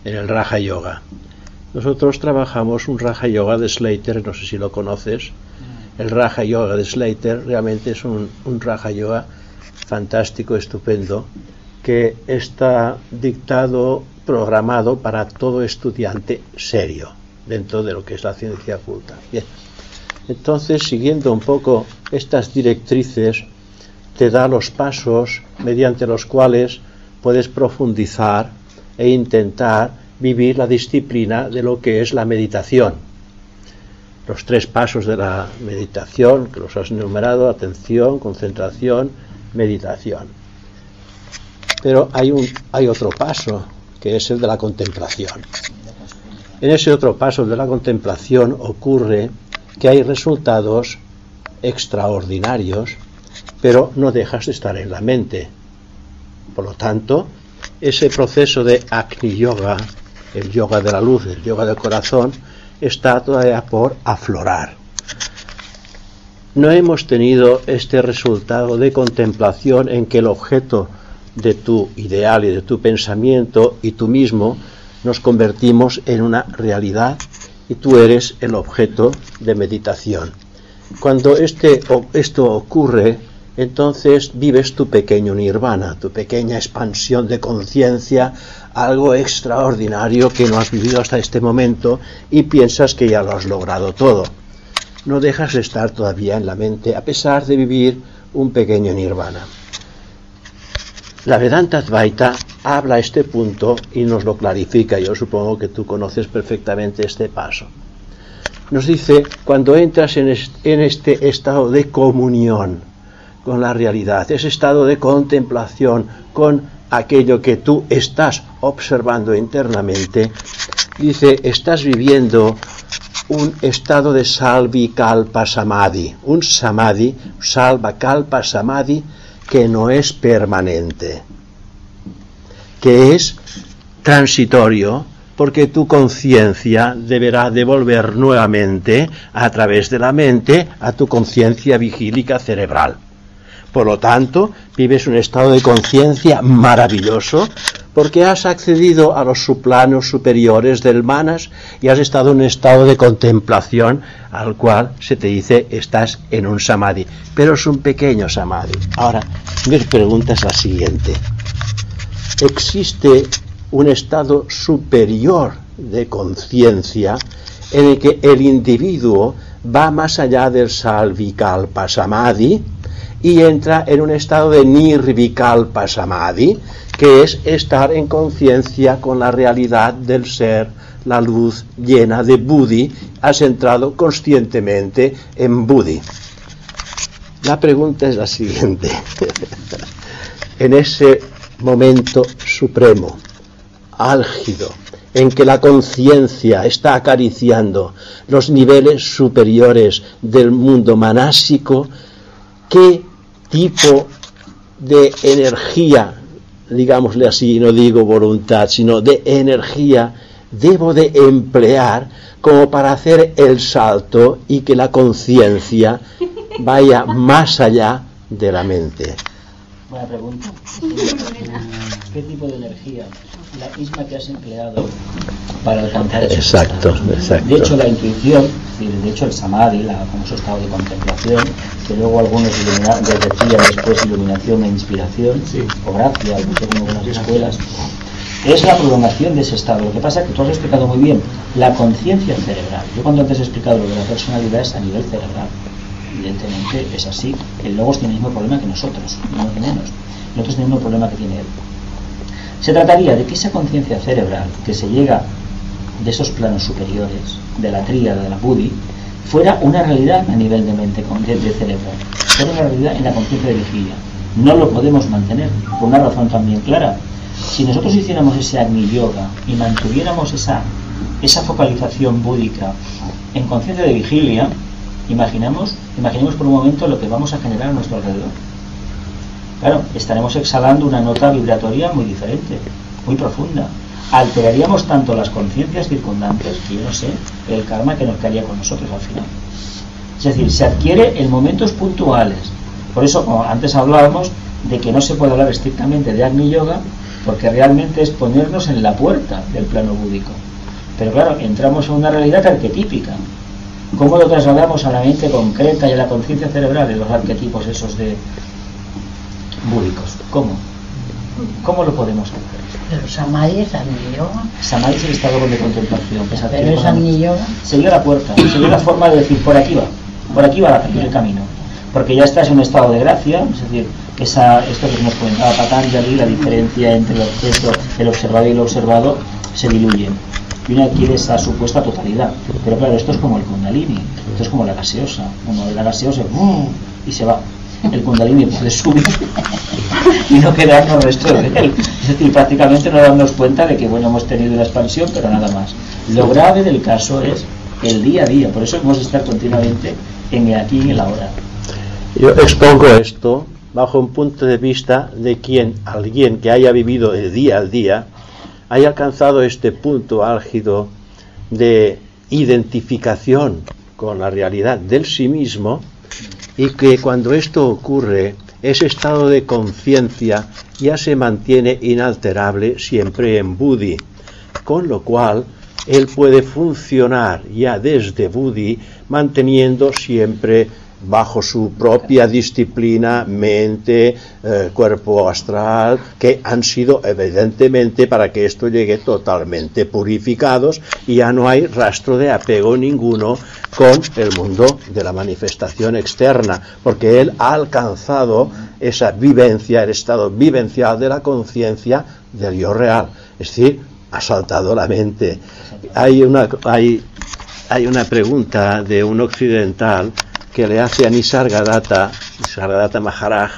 en el Raja Yoga. Nosotros trabajamos un Raja Yoga de Slater, no sé si lo conoces. El Raja Yoga de Slater realmente es un, un Raja Yoga fantástico, estupendo, que está dictado, programado para todo estudiante serio dentro de lo que es la ciencia oculta. Bien. Entonces, siguiendo un poco estas directrices, te da los pasos mediante los cuales puedes profundizar e intentar vivir la disciplina de lo que es la meditación. Los tres pasos de la meditación, que los has enumerado, atención, concentración, meditación. Pero hay, un, hay otro paso, que es el de la contemplación. En ese otro paso de la contemplación ocurre que hay resultados extraordinarios, pero no dejas de estar en la mente. Por lo tanto, ese proceso de Agni Yoga, el yoga de la luz, el yoga del corazón, está todavía por aflorar. No hemos tenido este resultado de contemplación en que el objeto de tu ideal y de tu pensamiento y tú mismo nos convertimos en una realidad y tú eres el objeto de meditación. Cuando este, esto ocurre, entonces vives tu pequeño nirvana, tu pequeña expansión de conciencia, algo extraordinario que no has vivido hasta este momento y piensas que ya lo has logrado todo. No dejas de estar todavía en la mente a pesar de vivir un pequeño nirvana. La Vedanta Advaita habla este punto y nos lo clarifica. Yo supongo que tú conoces perfectamente este paso. Nos dice, cuando entras en este estado de comunión con la realidad, ese estado de contemplación con aquello que tú estás observando internamente, dice, estás viviendo un estado de salvi kalpa samadhi, un samadhi, salva kalpa samadhi, que no es permanente, que es transitorio, porque tu conciencia deberá devolver nuevamente a través de la mente a tu conciencia vigílica cerebral. Por lo tanto, vives un estado de conciencia maravilloso porque has accedido a los subplanos superiores del manas y has estado en un estado de contemplación al cual se te dice estás en un samadhi, pero es un pequeño samadhi. Ahora, mi pregunta es la siguiente. ¿Existe un estado superior de conciencia en el que el individuo va más allá del salvikalpa samadhi y entra en un estado de nirvikalpa samadhi, que es estar en conciencia con la realidad del ser, la luz llena de Buddhi, has entrado conscientemente en Buddhi. La pregunta es la siguiente. en ese momento supremo, álgido, en que la conciencia está acariciando los niveles superiores del mundo manásico, ¿qué tipo de energía, digámosle así, no digo voluntad, sino de energía, debo de emplear como para hacer el salto y que la conciencia vaya más allá de la mente? Buena pregunta. ¿Qué tipo de energía? La misma que has empleado para alcanzar esos Exacto, estados. exacto. De hecho, la intuición, es decir, de hecho el samadhi, la famoso estado de contemplación, que luego algunos decían después iluminación e inspiración, o gracia, según algunas escuelas, es la prolongación de ese estado. Lo que pasa es que tú has explicado muy bien la conciencia cerebral. Yo cuando antes he explicado lo de la personalidad es a nivel cerebral. Evidentemente es así. El logos tiene el mismo problema que nosotros, no menos. Nosotros tenemos el problema que tiene él. Se trataría de que esa conciencia cerebral que se llega de esos planos superiores, de la tríada, de la buddhi, fuera una realidad a nivel de mente, de cerebro, fuera una realidad en la conciencia de vigilia. No lo podemos mantener, por una razón también clara. Si nosotros hiciéramos ese Agni Yoga y mantuviéramos esa, esa focalización búdica en conciencia de vigilia, imaginamos, imaginemos por un momento lo que vamos a generar a nuestro alrededor. Claro, estaremos exhalando una nota vibratoria muy diferente, muy profunda. Alteraríamos tanto las conciencias circundantes que yo no sé el karma que nos caería con nosotros al final. Es decir, se adquiere en momentos puntuales. Por eso, como antes hablábamos de que no se puede hablar estrictamente de Agni Yoga, porque realmente es ponernos en la puerta del plano búdico. Pero claro, entramos en una realidad arquetípica. ¿Cómo lo trasladamos a la mente concreta y a la conciencia cerebral de los arquetipos esos de búdicos? ¿Cómo? ¿Cómo lo podemos hacer? Pero Samadhi es Agni Yoga. Samadhi es el estado de contemplación. que se Pero es. Agni Yoga. Sería la puerta, sería la forma de decir por aquí va, por aquí va la- el camino. Porque ya estás en un estado de gracia, es decir, esa, esto que nos comentaba Patanjali, la diferencia entre el objeto, el observado y el observado, se diluye. Y uno adquiere esa supuesta totalidad. Pero claro, esto es como el Kundalini, esto es como la gaseosa. Uno de la gaseosa ¡bum! y se va. El Kundalini puede subir y no quedarnos resto de él. Es decir, prácticamente no darnos cuenta de que bueno hemos tenido una expansión, pero nada más. Lo grave del caso es el día a día, por eso hemos de estar continuamente en el aquí y en el ahora. Yo expongo esto bajo un punto de vista de quien, alguien que haya vivido de día al día, haya alcanzado este punto álgido de identificación con la realidad del sí mismo y que cuando esto ocurre, ese estado de conciencia ya se mantiene inalterable siempre en Buddhi, con lo cual él puede funcionar ya desde Buddhi manteniendo siempre bajo su propia disciplina, mente, eh, cuerpo astral, que han sido evidentemente para que esto llegue totalmente purificados y ya no hay rastro de apego ninguno con el mundo de la manifestación externa, porque él ha alcanzado esa vivencia, el estado vivencial de la conciencia del yo real, es decir, ha saltado la mente. Hay una, hay, hay una pregunta de un occidental que le hace a Nisargadatta, Nisargadatta Maharaj,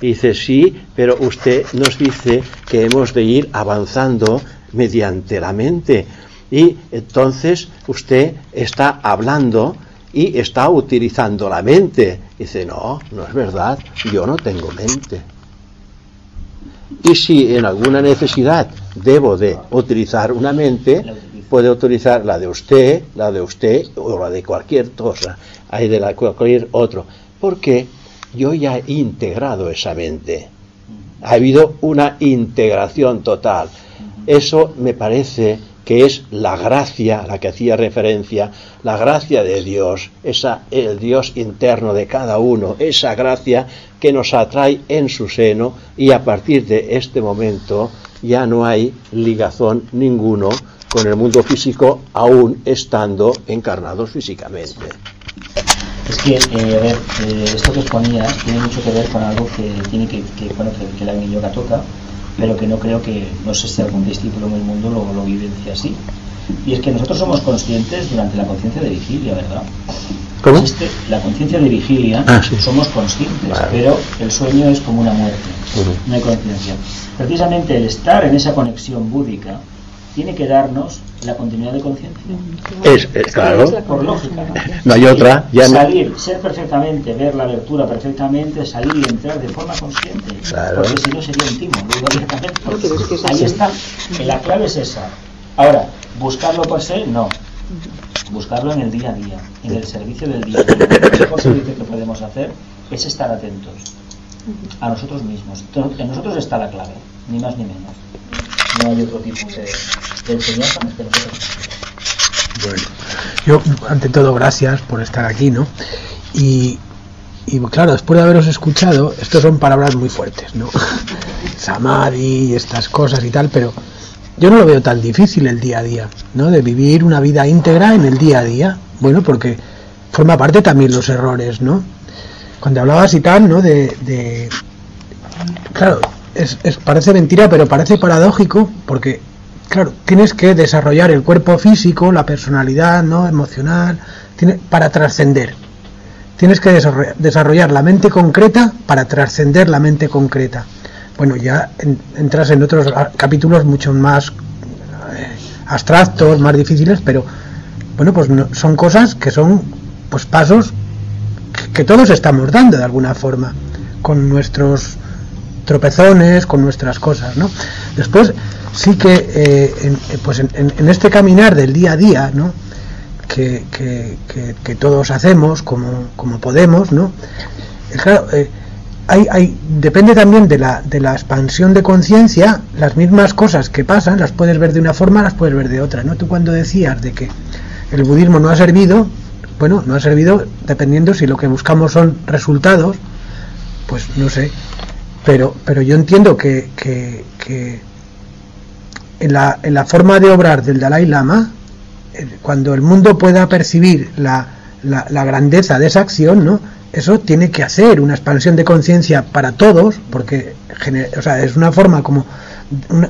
y dice, sí, pero usted nos dice que hemos de ir avanzando mediante la mente. Y entonces usted está hablando y está utilizando la mente. Dice, no, no es verdad, yo no tengo mente. Y si en alguna necesidad debo de utilizar una mente, puede utilizar la de usted, la de usted o la de cualquier cosa, hay de la cualquier otro. Porque yo ya he integrado esa mente. Ha habido una integración total. Eso me parece que es la gracia a la que hacía referencia, la gracia de Dios, esa, el Dios interno de cada uno, esa gracia que nos atrae en su seno y a partir de este momento ya no hay ligazón ninguno con el mundo físico aún estando encarnados físicamente. Es que, eh, a ver, eh, esto que exponías tiene mucho que ver con algo que tiene que, que bueno, que, que la yoga toca, pero que no creo que, no sé si algún discípulo en el mundo lo, lo vivencia así. Y es que nosotros somos conscientes durante la conciencia de vigilia, ¿verdad? ¿Cómo? Existe la conciencia de vigilia, Ah, sí. somos conscientes, Vale. pero el sueño es como una muerte, Ujú. no hay conciencia. Precisamente el estar en esa conexión búdica tiene que darnos la continuidad de conciencia. Es, es claro, Por lógica. ¿no? hay otra, ya no. salir, ser perfectamente, ver la abertura perfectamente, salir y entrar de forma consciente. Claro. Porque si no sería un timo, lo. No, pero es que es Ahí está. La clave es esa. Ahora, buscarlo por se, no. Buscarlo en el día a día, en el servicio del día a día. El mejor servicio que podemos hacer es estar atentos a nosotros mismos. En nosotros está la clave, ni más ni menos. No hay otro tipo de, enseñanza más. Bueno, yo ante todo gracias por estar aquí, ¿no? Y, y claro, después de haberos escuchado, estos son palabras muy fuertes, ¿no? Samadhi y estas cosas y tal, pero yo no lo veo tan difícil el día a día, ¿no? De vivir una vida íntegra en el día a día, bueno, porque forma parte también los errores, ¿no? Cuando hablabas y tal, ¿no? De- claro, es, es- parece mentira, pero parece paradójico, porque claro, tienes que desarrollar el cuerpo físico, la personalidad, ¿no? emocional, para trascender. Tienes que desarrolla- desarrollar la mente concreta para trascender la mente concreta. Bueno, ya en- entras en otros capítulos mucho más eh, abstractos, más difíciles, pero bueno, pues son cosas que son pues pasos que todos estamos dando de alguna forma, con nuestros tropezones, con nuestras cosas, ¿no? Después sí que eh, en, eh, pues en, este caminar del día a día, ¿no? Que, que- que- todos hacemos como, como podemos, ¿no? Claro, eh, hay, hay, depende también de la, de la expansión de conciencia, las mismas cosas que pasan, las puedes ver de una forma, las puedes ver de otra, ¿no? Tú cuando decías de que el budismo no ha servido, bueno, no ha servido dependiendo si lo que buscamos son resultados, pues no sé, pero, pero yo entiendo que, que, en, la, en la forma de obrar del Dalai Lama, eh, cuando el mundo pueda percibir la, la, grandeza de esa acción, ¿no? eso tiene que hacer una expansión de conciencia para todos, porque o sea, es una forma como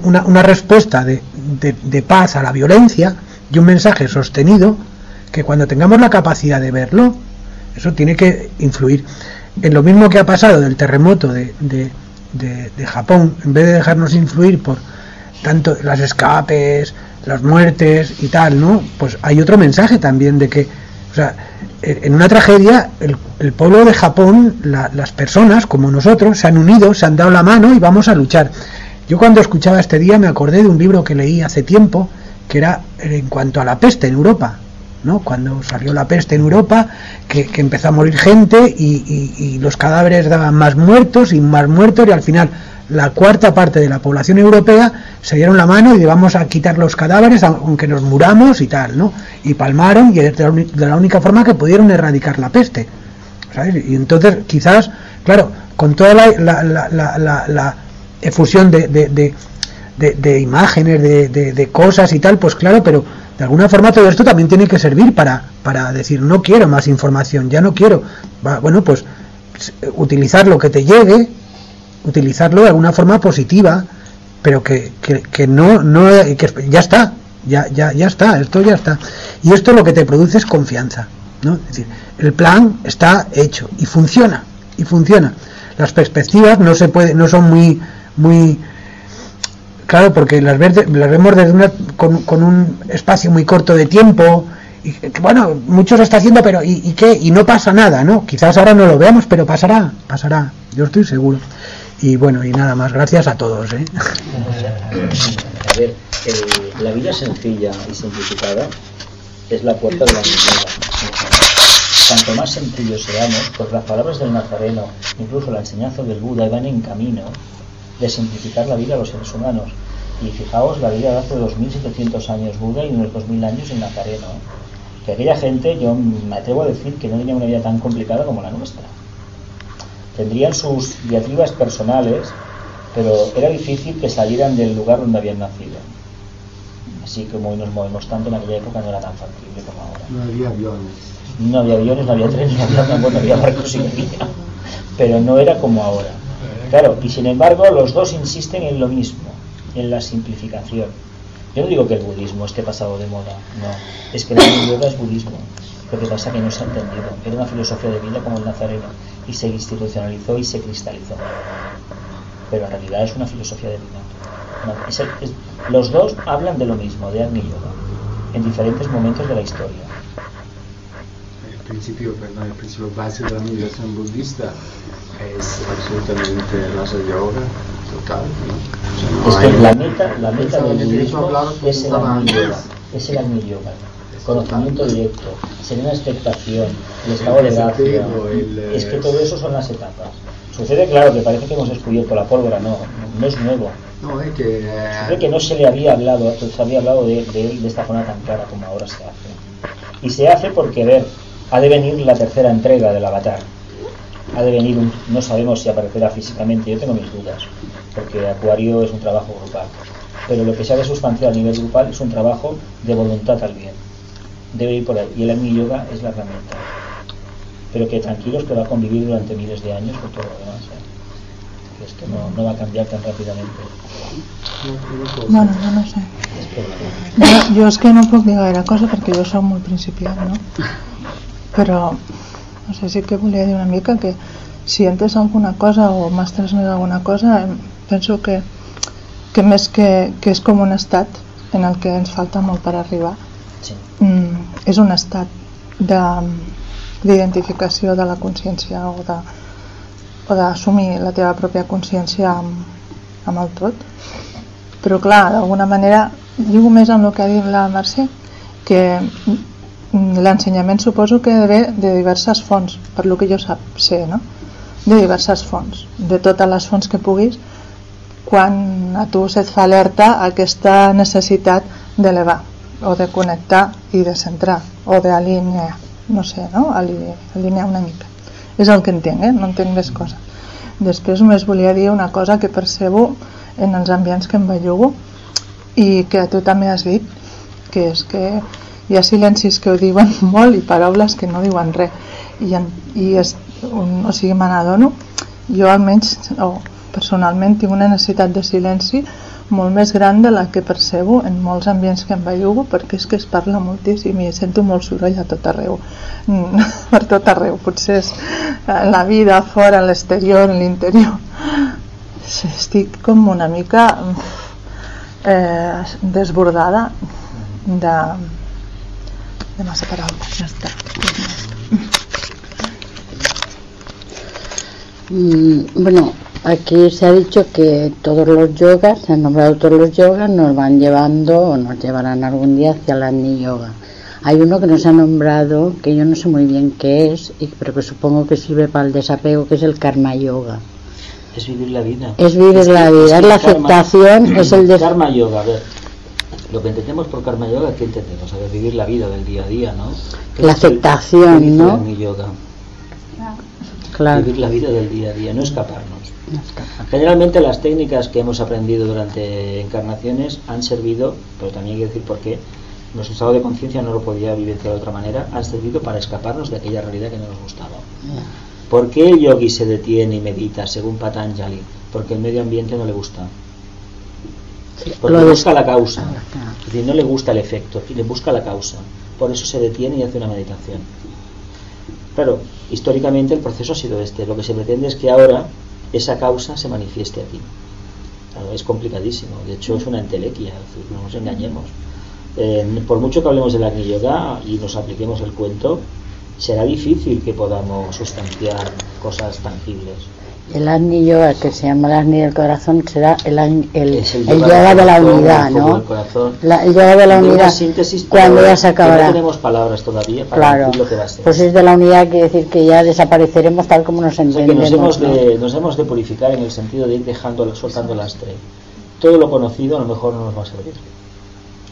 una, una- respuesta de, de- paz a la violencia y un mensaje sostenido que cuando tengamos la capacidad de verlo, eso tiene que influir. En lo mismo que ha pasado del terremoto de- de- Japón, en vez de dejarnos influir por tanto las escapes, las muertes y tal, ¿no? Pues hay otro mensaje también de que, o sea, en una tragedia, el, el pueblo de Japón, la- las personas como nosotros, se han unido, se han dado la mano y vamos a luchar. Yo cuando escuchaba este día me acordé de un libro que leí hace tiempo, que era en cuanto a la peste en Europa, ¿no? Cuando salió la peste en Europa, que, empezó a morir gente y, los cadáveres daban más muertos y más muertos y al final la cuarta parte de la población europea se dieron la mano y vamos a quitar los cadáveres aunque nos muramos y tal, ¿no? Y palmaron y es de la, única forma que pudieron erradicar la peste. Y entonces quizás, claro, con toda la, efusión de, imágenes, de cosas y tal, pues claro, pero de alguna forma todo esto también tiene que servir para, para decir, no quiero más información, ya no quiero. Bueno, pues utilizar lo que te llegue, utilizarlo de alguna forma positiva, pero que, que, que no, no, que ya está, ya, ya, ya está, esto ya está. Y esto lo que te produce es confianza, ¿no? Es decir, el plan está hecho y funciona, y funciona. Las perspectivas no se puede, no son muy, muy, claro, porque las, las vemos desde una, con, con un espacio muy corto de tiempo, y bueno, mucho se está haciendo, pero ¿y, y qué? Y no pasa nada, ¿no? Quizás ahora no lo veamos, pero pasará, pasará, yo estoy seguro. Y bueno, y nada más, gracias a todos, ¿eh? A ver, eh, la vida sencilla y simplificada es la puerta de la humildad. cuanto más sencillos seamos, pues las palabras del Nazareno, incluso la enseñanza del Buda, van en camino de simplificar la vida a los seres humanos. Y fijaos, la vida de hace 2.700 años Buda y unos 2.000 años el Nazareno. Que aquella gente, yo me atrevo a decir que no tenía una vida tan complicada como la nuestra. Tendrían sus diatribas personales, pero era difícil que salieran del lugar donde habían nacido. Así como hoy nos movemos tanto, en aquella época no era tan factible como ahora. No había aviones. No había aviones, no había trenes, no había, bueno, había barcos y había, pero no era como ahora. Claro, y sin embargo los dos insisten en lo mismo, en la simplificación. Yo no digo que el budismo esté pasado de moda, no. Es que la yoga es budismo. Lo que pasa es que no se ha entendido. Era una filosofía de vida como el nazareno y se institucionalizó y se cristalizó. Pero en realidad es una filosofía de vida. El- los dos hablan de lo mismo, de Agni Yoga, en diferentes momentos de la historia. El principio, perdón, el principio base de la meditación budista es absolutamente Raja Yoga total, ¿no? O sea, Es que la meta, la meta del budismo es el. Yoga, es el Yoga. Conocimiento directo, serena expectación, el estado de gracia. eh, Es que todo eso son las etapas. Sucede, claro, que parece que hemos descubierto la pólvora, no, no es nuevo. No, es que... Sucede que no se le había hablado, se había hablado de, de él de esta forma tan clara como ahora se hace. Y se hace porque, a ver, ha de venir la tercera entrega del Avatar. Ha de venir, un- no sabemos si aparecerá físicamente, yo tengo mis dudas, porque Acuario es un trabajo grupal. Pero lo que se ha de sustanciar a nivel grupal es un trabajo de voluntad al bien. Debe ir por ahí. Y el Agni Yoga es la herramienta. Pero que tranquilos que va a convivir durante miles de años con todo lo demás. ¿eh? Esto no, no va a cambiar tan rápidamente. Bueno, jo no sé. Jo és que no puc dir gaire cosa perquè jo sóc molt principiant, no? Però, no sé, sí que volia dir una mica que si he entès alguna cosa o m'has transmès alguna cosa, penso que, que més que, que és com un estat en el que ens falta molt per arribar. Sí. Mm, és un estat de- d'identificació de, la consciència o de o d'assumir la teva pròpia consciència amb, amb el tot però clar, d'alguna manera lligo més amb el que ha dit la Mercè que l'ensenyament suposo que ve de diverses fonts per lo que jo sap, sé no? de diverses fonts de totes les fonts que puguis quan a tu se't fa alerta aquesta necessitat d'elevar o de connectar i de centrar o d'alinear no sé, no? Ali- alinear una mica és el que entenc, eh? no entenc més coses després només volia dir una cosa que percebo en els ambients que em bellugo i que tu també has dit que és que hi ha silencis que ho diuen molt i paraules que no diuen res. I, en, i és, un, o sigui, me n'adono. Jo almenys o personalment tinc una necessitat de silenci molt més gran de la que percebo en molts ambients que em bellugo perquè és que es parla moltíssim i sento molt soroll a tot arreu. Mm, per tot arreu. Potser és en la vida, fora, l'exterior l'interior. Estic com una mica eh, desbordada de, de massa paraules ja està Mm, bueno, aquí se ha dicho que todos los yogas, se han nombrado todos los yogas, nos van llevando o nos llevarán algún día hacia la Agni Yoga. Hay uno que nos ha nombrado, que yo no sé muy bien qué es, y- pero que supongo que sirve para el desapego, que es el Karma Yoga. Es vivir la vida. Es vivir la vida, es la karma- aceptación, es el des- Karma yoga, a ver. Lo que entendemos por karma yoga, ¿qué entendemos? A ver, vivir la vida del día a día, ¿no? ¿Qué La el- aceptación, ¿no? el Agni yoga? Claro. Vivir la vida del día a día, no escaparnos. Generalmente las técnicas que hemos aprendido durante encarnaciones han servido, pero también hay que decir por qué, nuestro estado de conciencia no lo podía vivenciar de otra manera, han servido para escaparnos de aquella realidad que no nos gustaba. ¿Por qué el yogi se detiene y medita según Patanjali? Porque el medio ambiente no le gusta. Porque lo busca la causa. Es decir, no le gusta el efecto, le busca la causa. Por eso se detiene y hace una meditación. Claro, históricamente el proceso ha sido este. Lo que se pretende es que ahora esa causa se manifieste aquí. Claro, es complicadísimo. De hecho, es una entelequia. es decir, no nos engañemos. Eh, por mucho que hablemos del Agni Yoga y nos apliquemos el cuento, será difícil que podamos sustanciar cosas tangibles. El Yoga, que se llama el Agni del corazón, será el, el, Es el yoga de la unidad, ¿no? del corazón. La- el yoga de la De unidad, cuando ya se acabará. No tenemos palabras todavía para Claro, decir lo que va a ser. pues es de la unidad, quiere decir que ya desapareceremos tal como nos O sea, entendemos. nos hemos, ¿no? de, nos hemos de purificar en el sentido de ir dejando, soltando el lastre. Todo lo conocido a lo mejor no nos va a servir.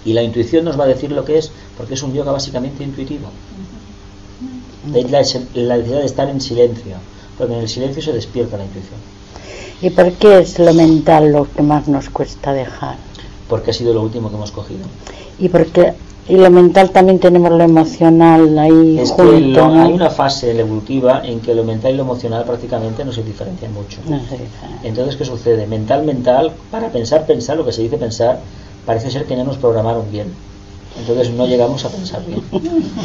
Y la intuición nos va a decir lo que es, porque es un yoga básicamente intuitivo. La, la necesidad de estar en silencio, porque en el silencio se despierta la intuición. ¿Y por qué es lo mental lo que más nos cuesta dejar? Porque ha sido lo último que hemos cogido. Y porque y lo mental también tenemos lo emocional ahí Es que junto, lo- ¿no? hay una fase evolutiva en que lo mental y lo emocional prácticamente no se diferencian mucho. No sé, diferente. Entonces, ¿qué sucede? Mental, mental, para pensar, pensar, lo que se dice pensar, parece ser que no nos programaron bien. Entonces no llegamos a pensar bien.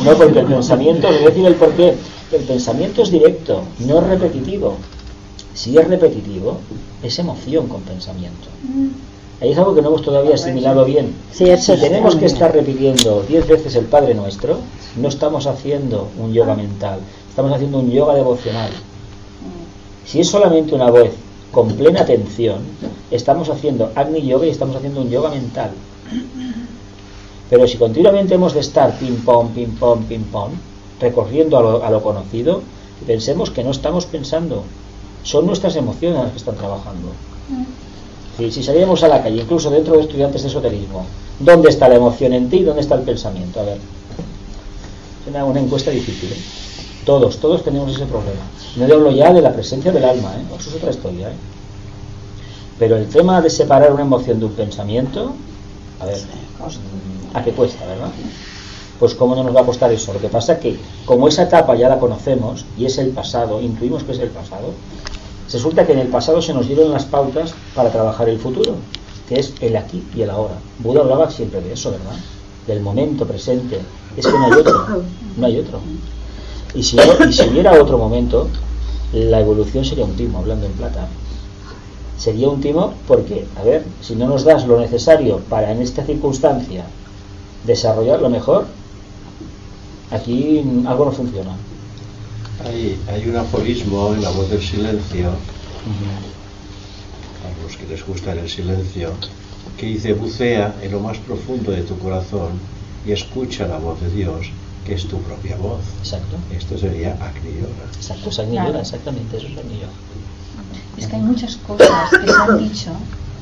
No, porque el pensamiento, a decir el por qué. El pensamiento es directo, no es repetitivo. Si es repetitivo, es emoción con pensamiento. Ahí es algo que no hemos todavía asimilado bien. Sí, si es tenemos que estar repitiendo diez veces el Padre Nuestro, no estamos haciendo un yoga mental, estamos haciendo un yoga devocional. Si es solamente una voz con plena atención, estamos haciendo Agni Yoga y estamos haciendo un yoga mental. Pero si continuamente hemos de estar ping pong, ping pong, ping pong, recorriendo a lo, a lo conocido, pensemos que no estamos pensando, son nuestras emociones las que están trabajando. Si, si salíamos a la calle, incluso dentro de estudiantes de esoterismo, ¿dónde está la emoción en ti y dónde está el pensamiento? A ver, es una, una encuesta difícil. ¿eh? Todos, todos tenemos ese problema. No hablo ya de la presencia del alma, ¿eh? eso es otra historia. ¿eh? Pero el tema de separar una emoción de un pensamiento, a ver, ¿a qué cuesta, verdad? Pues cómo no nos va a costar eso. Lo que pasa es que como esa etapa ya la conocemos y es el pasado, intuimos que es el pasado, resulta que en el pasado se nos dieron las pautas para trabajar el futuro, que es el aquí y el ahora. Buda hablaba siempre de eso, ¿verdad? Del momento presente. Es que no hay otro, no hay otro. Y si, y si hubiera otro momento, la evolución sería un timo, hablando en plata. Sería un timo porque, a ver, si no nos das lo necesario para en esta circunstancia desarrollarlo mejor, aquí algo no funciona. Hay, hay un aforismo en la voz del silencio, a los que les gusta el silencio, que dice, bucea en lo más profundo de tu corazón y escucha la voz de Dios, que es tu propia voz. Exacto. Esto sería Agni Yoga. Exacto, es Agni Claro. Yoga, exactamente, eso es Agni Yoga. Es que hay muchas cosas que se han dicho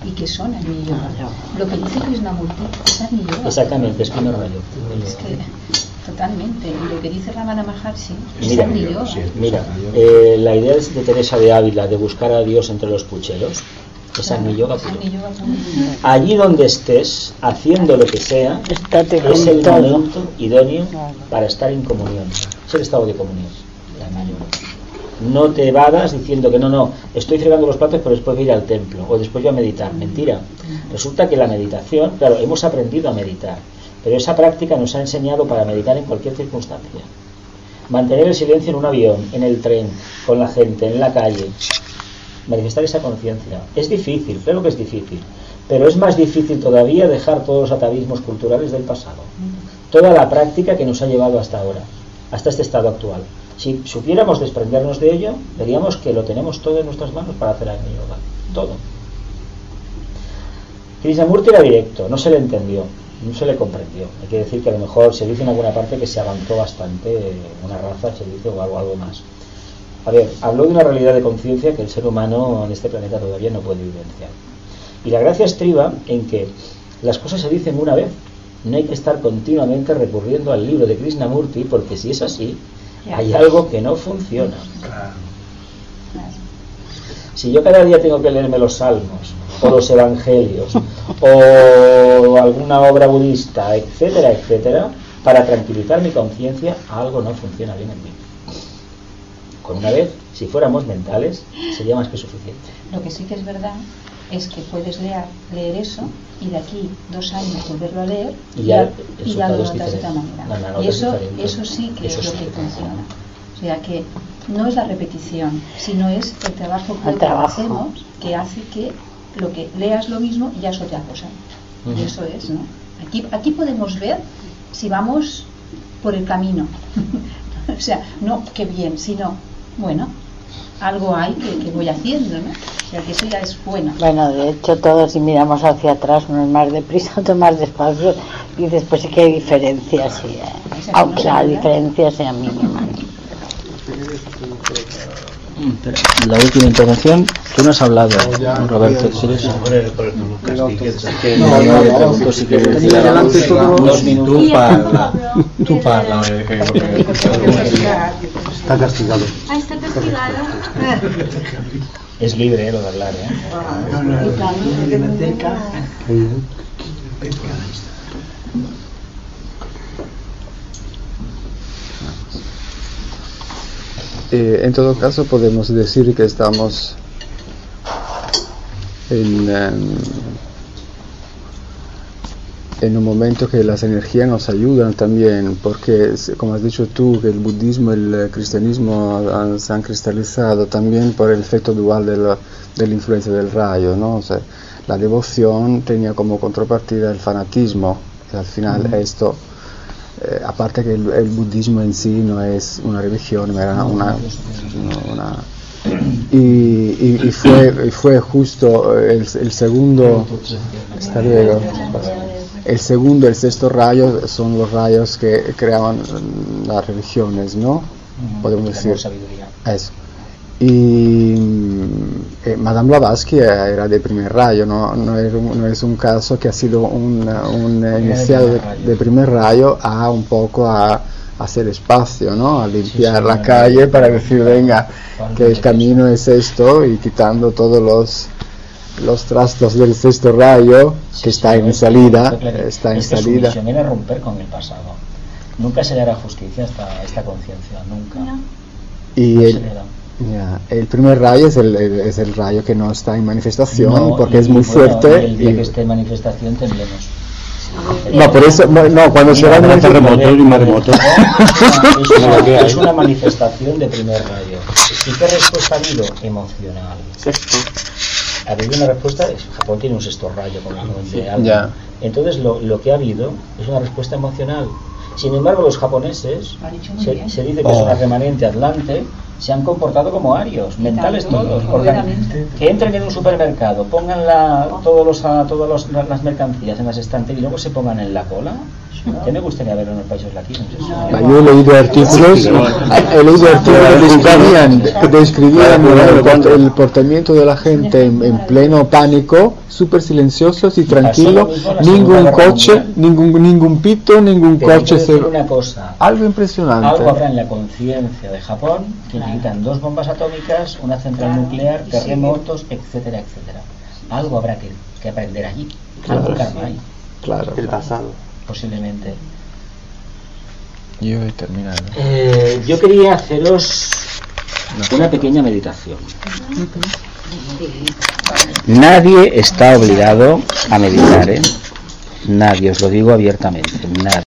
y que son Agni Yoga. Lo que dice Krishnamurti es Yoga. Exactamente, es primer rayo. Es que, totalmente. Y lo que dice Ramana Maharshi es Mira, Yoga. mira eh, la idea de de Teresa de Ávila de buscar a Dios entre los pucheros es puro. Allí donde estés, haciendo lo que sea, Estate es el momento idóneo para estar en comunión. Es el estado de comunión. el Agni Yoga. No te evadas diciendo que no, no, estoy fregando los platos, pero después voy a ir al templo o después voy a meditar. Mentira. Resulta que la meditación, claro, hemos aprendido a meditar, pero esa práctica nos ha enseñado para meditar en cualquier circunstancia. Mantener el silencio en un avión, en el tren, con la gente, en la calle. Manifestar esa conciencia. Es difícil, claro que es difícil, pero es más difícil todavía dejar todos los atavismos culturales del pasado. Toda la práctica que nos ha llevado hasta ahora, hasta este estado actual. Si supiéramos desprendernos de ello, veríamos que lo tenemos todo en nuestras manos para hacer Agni Yoga. Todo. Krishnamurti era directo, no se le entendió, no se le comprendió. Hay que decir que a lo mejor se dice en alguna parte que se avanzó bastante una raza, se dice, o algo, algo más. A ver, habló de una realidad de conciencia que el ser humano en este planeta todavía no puede vivenciar. Y la gracia estriba en que las cosas se dicen una vez. No hay que estar continuamente recurriendo al libro de Krishnamurti porque si es así, hay algo que no funciona. Si yo cada día tengo que leerme los salmos o los evangelios o alguna obra budista, etcétera, etcétera, para tranquilizar mi conciencia, algo no funciona bien en mí. Con una vez, si fuéramos mentales, sería más que suficiente. Lo que sí que es verdad es que puedes leer, leer eso y de aquí dos años volverlo a leer Y ya y ya lo resultado es notas de otra manera. Y es eso, eso sí que Eso es lo sí que que funciona. O sea que no es la repetición, sino es el trabajo que trabajo. hacemos que hace que lo que leas lo mismo ya es otra cosa. Y eso es, ¿no? Aquí, aquí podemos ver si vamos por el camino. o sea, no que bien, sino, bueno, algo hay que, que voy haciendo, ¿no? O sea, que eso ya es bueno. Bueno, de hecho, todos si miramos hacia atrás, uno es más deprisa, otro más despacio, y después sí que hay diferencias, sí, eh, aunque la diferencia sea mínima. La última intervención, tú no has hablado, Roberto. No, no, le pregunto si quieres decir. Tú parla, tú parla. Está castigado. Ah, está castigado. Es libre eh, lo de hablar, ¿eh? Eh, en todo caso podemos decir que estamos en, en un momento que las energías nos ayudan también, porque como has dicho tú, que el budismo y el cristianismo han- se han cristalizado también por el efecto dual de la, de la influencia del rayo, ¿no? O sea, la devoción tenía como contrapartida el fanatismo, y al final Ujú. esto, eh, aparte que el, el budismo en sí no es una religión, era una, una- y, y- y fue, y fue justo el, el segundo, hasta luego. el segundo el sexto rayo son los rayos que creaban las religiones, ¿no? Podemos decir. Eso. Y eh, Madame Blavatsky era de primer rayo, no, no, era un- no es un caso que ha sido un, un eh, iniciado de, de primer rayo a un poco a, hacer espacio, ¿no? A limpiar la calle para decir, venga, que el camino es esto y quitando todos los los trastos del sexto rayo que está en salida, está en Es que su salida. era romper con el pasado. Nunca se le hará justicia hasta esta conciencia, nunca. Y No el, ya, el primer rayo es el, el- es el rayo que no está en manifestación No, porque y, es muy bueno, fuerte. y el día y- que esté en manifestación tendremos. No, por eso, no, cuando se va a Es No, ¿qué hay? es una manifestación de primer rayo. ¿Y qué respuesta ha habido? Emocional. Ha habido una respuesta, Japón tiene un sexto rayo como el de algo. Ya. Entonces lo, lo que ha habido es una respuesta emocional. Sin embargo, los japoneses, se, se dice que es Oh. una remanente atlante, se han comportado como arios, mentales tanto, todos. que entren en un supermercado, pongan la, todos los, a- todas los- la- las mercancías en las estanterías y luego se pongan en la cola. ¿Qué me gustaría verlo en los países latinos? eso? Ah, Yo he leído artículos, he leído artículos que describían, que describían el, el comportamiento de la gente en, en pleno pánico, súper silenciosos y tranquilo, mismo en la ningún coche, ningún ningún pito, ningún coche se... una cosa, Algo impresionante. Algo habrá en la conciencia de Japón que necesitan dos bombas atómicas, una central nuclear, terremotos, etcétera, etcétera. Algo habrá que, que aprender allí. Algo Claro. karma hay, Claro. El pasado. posiblemente. Yo he terminado. Eh, yo quería haceros una pequeña meditación. Nadie está obligado a meditar, ¿eh? Nadie, os lo digo abiertamente, nadie.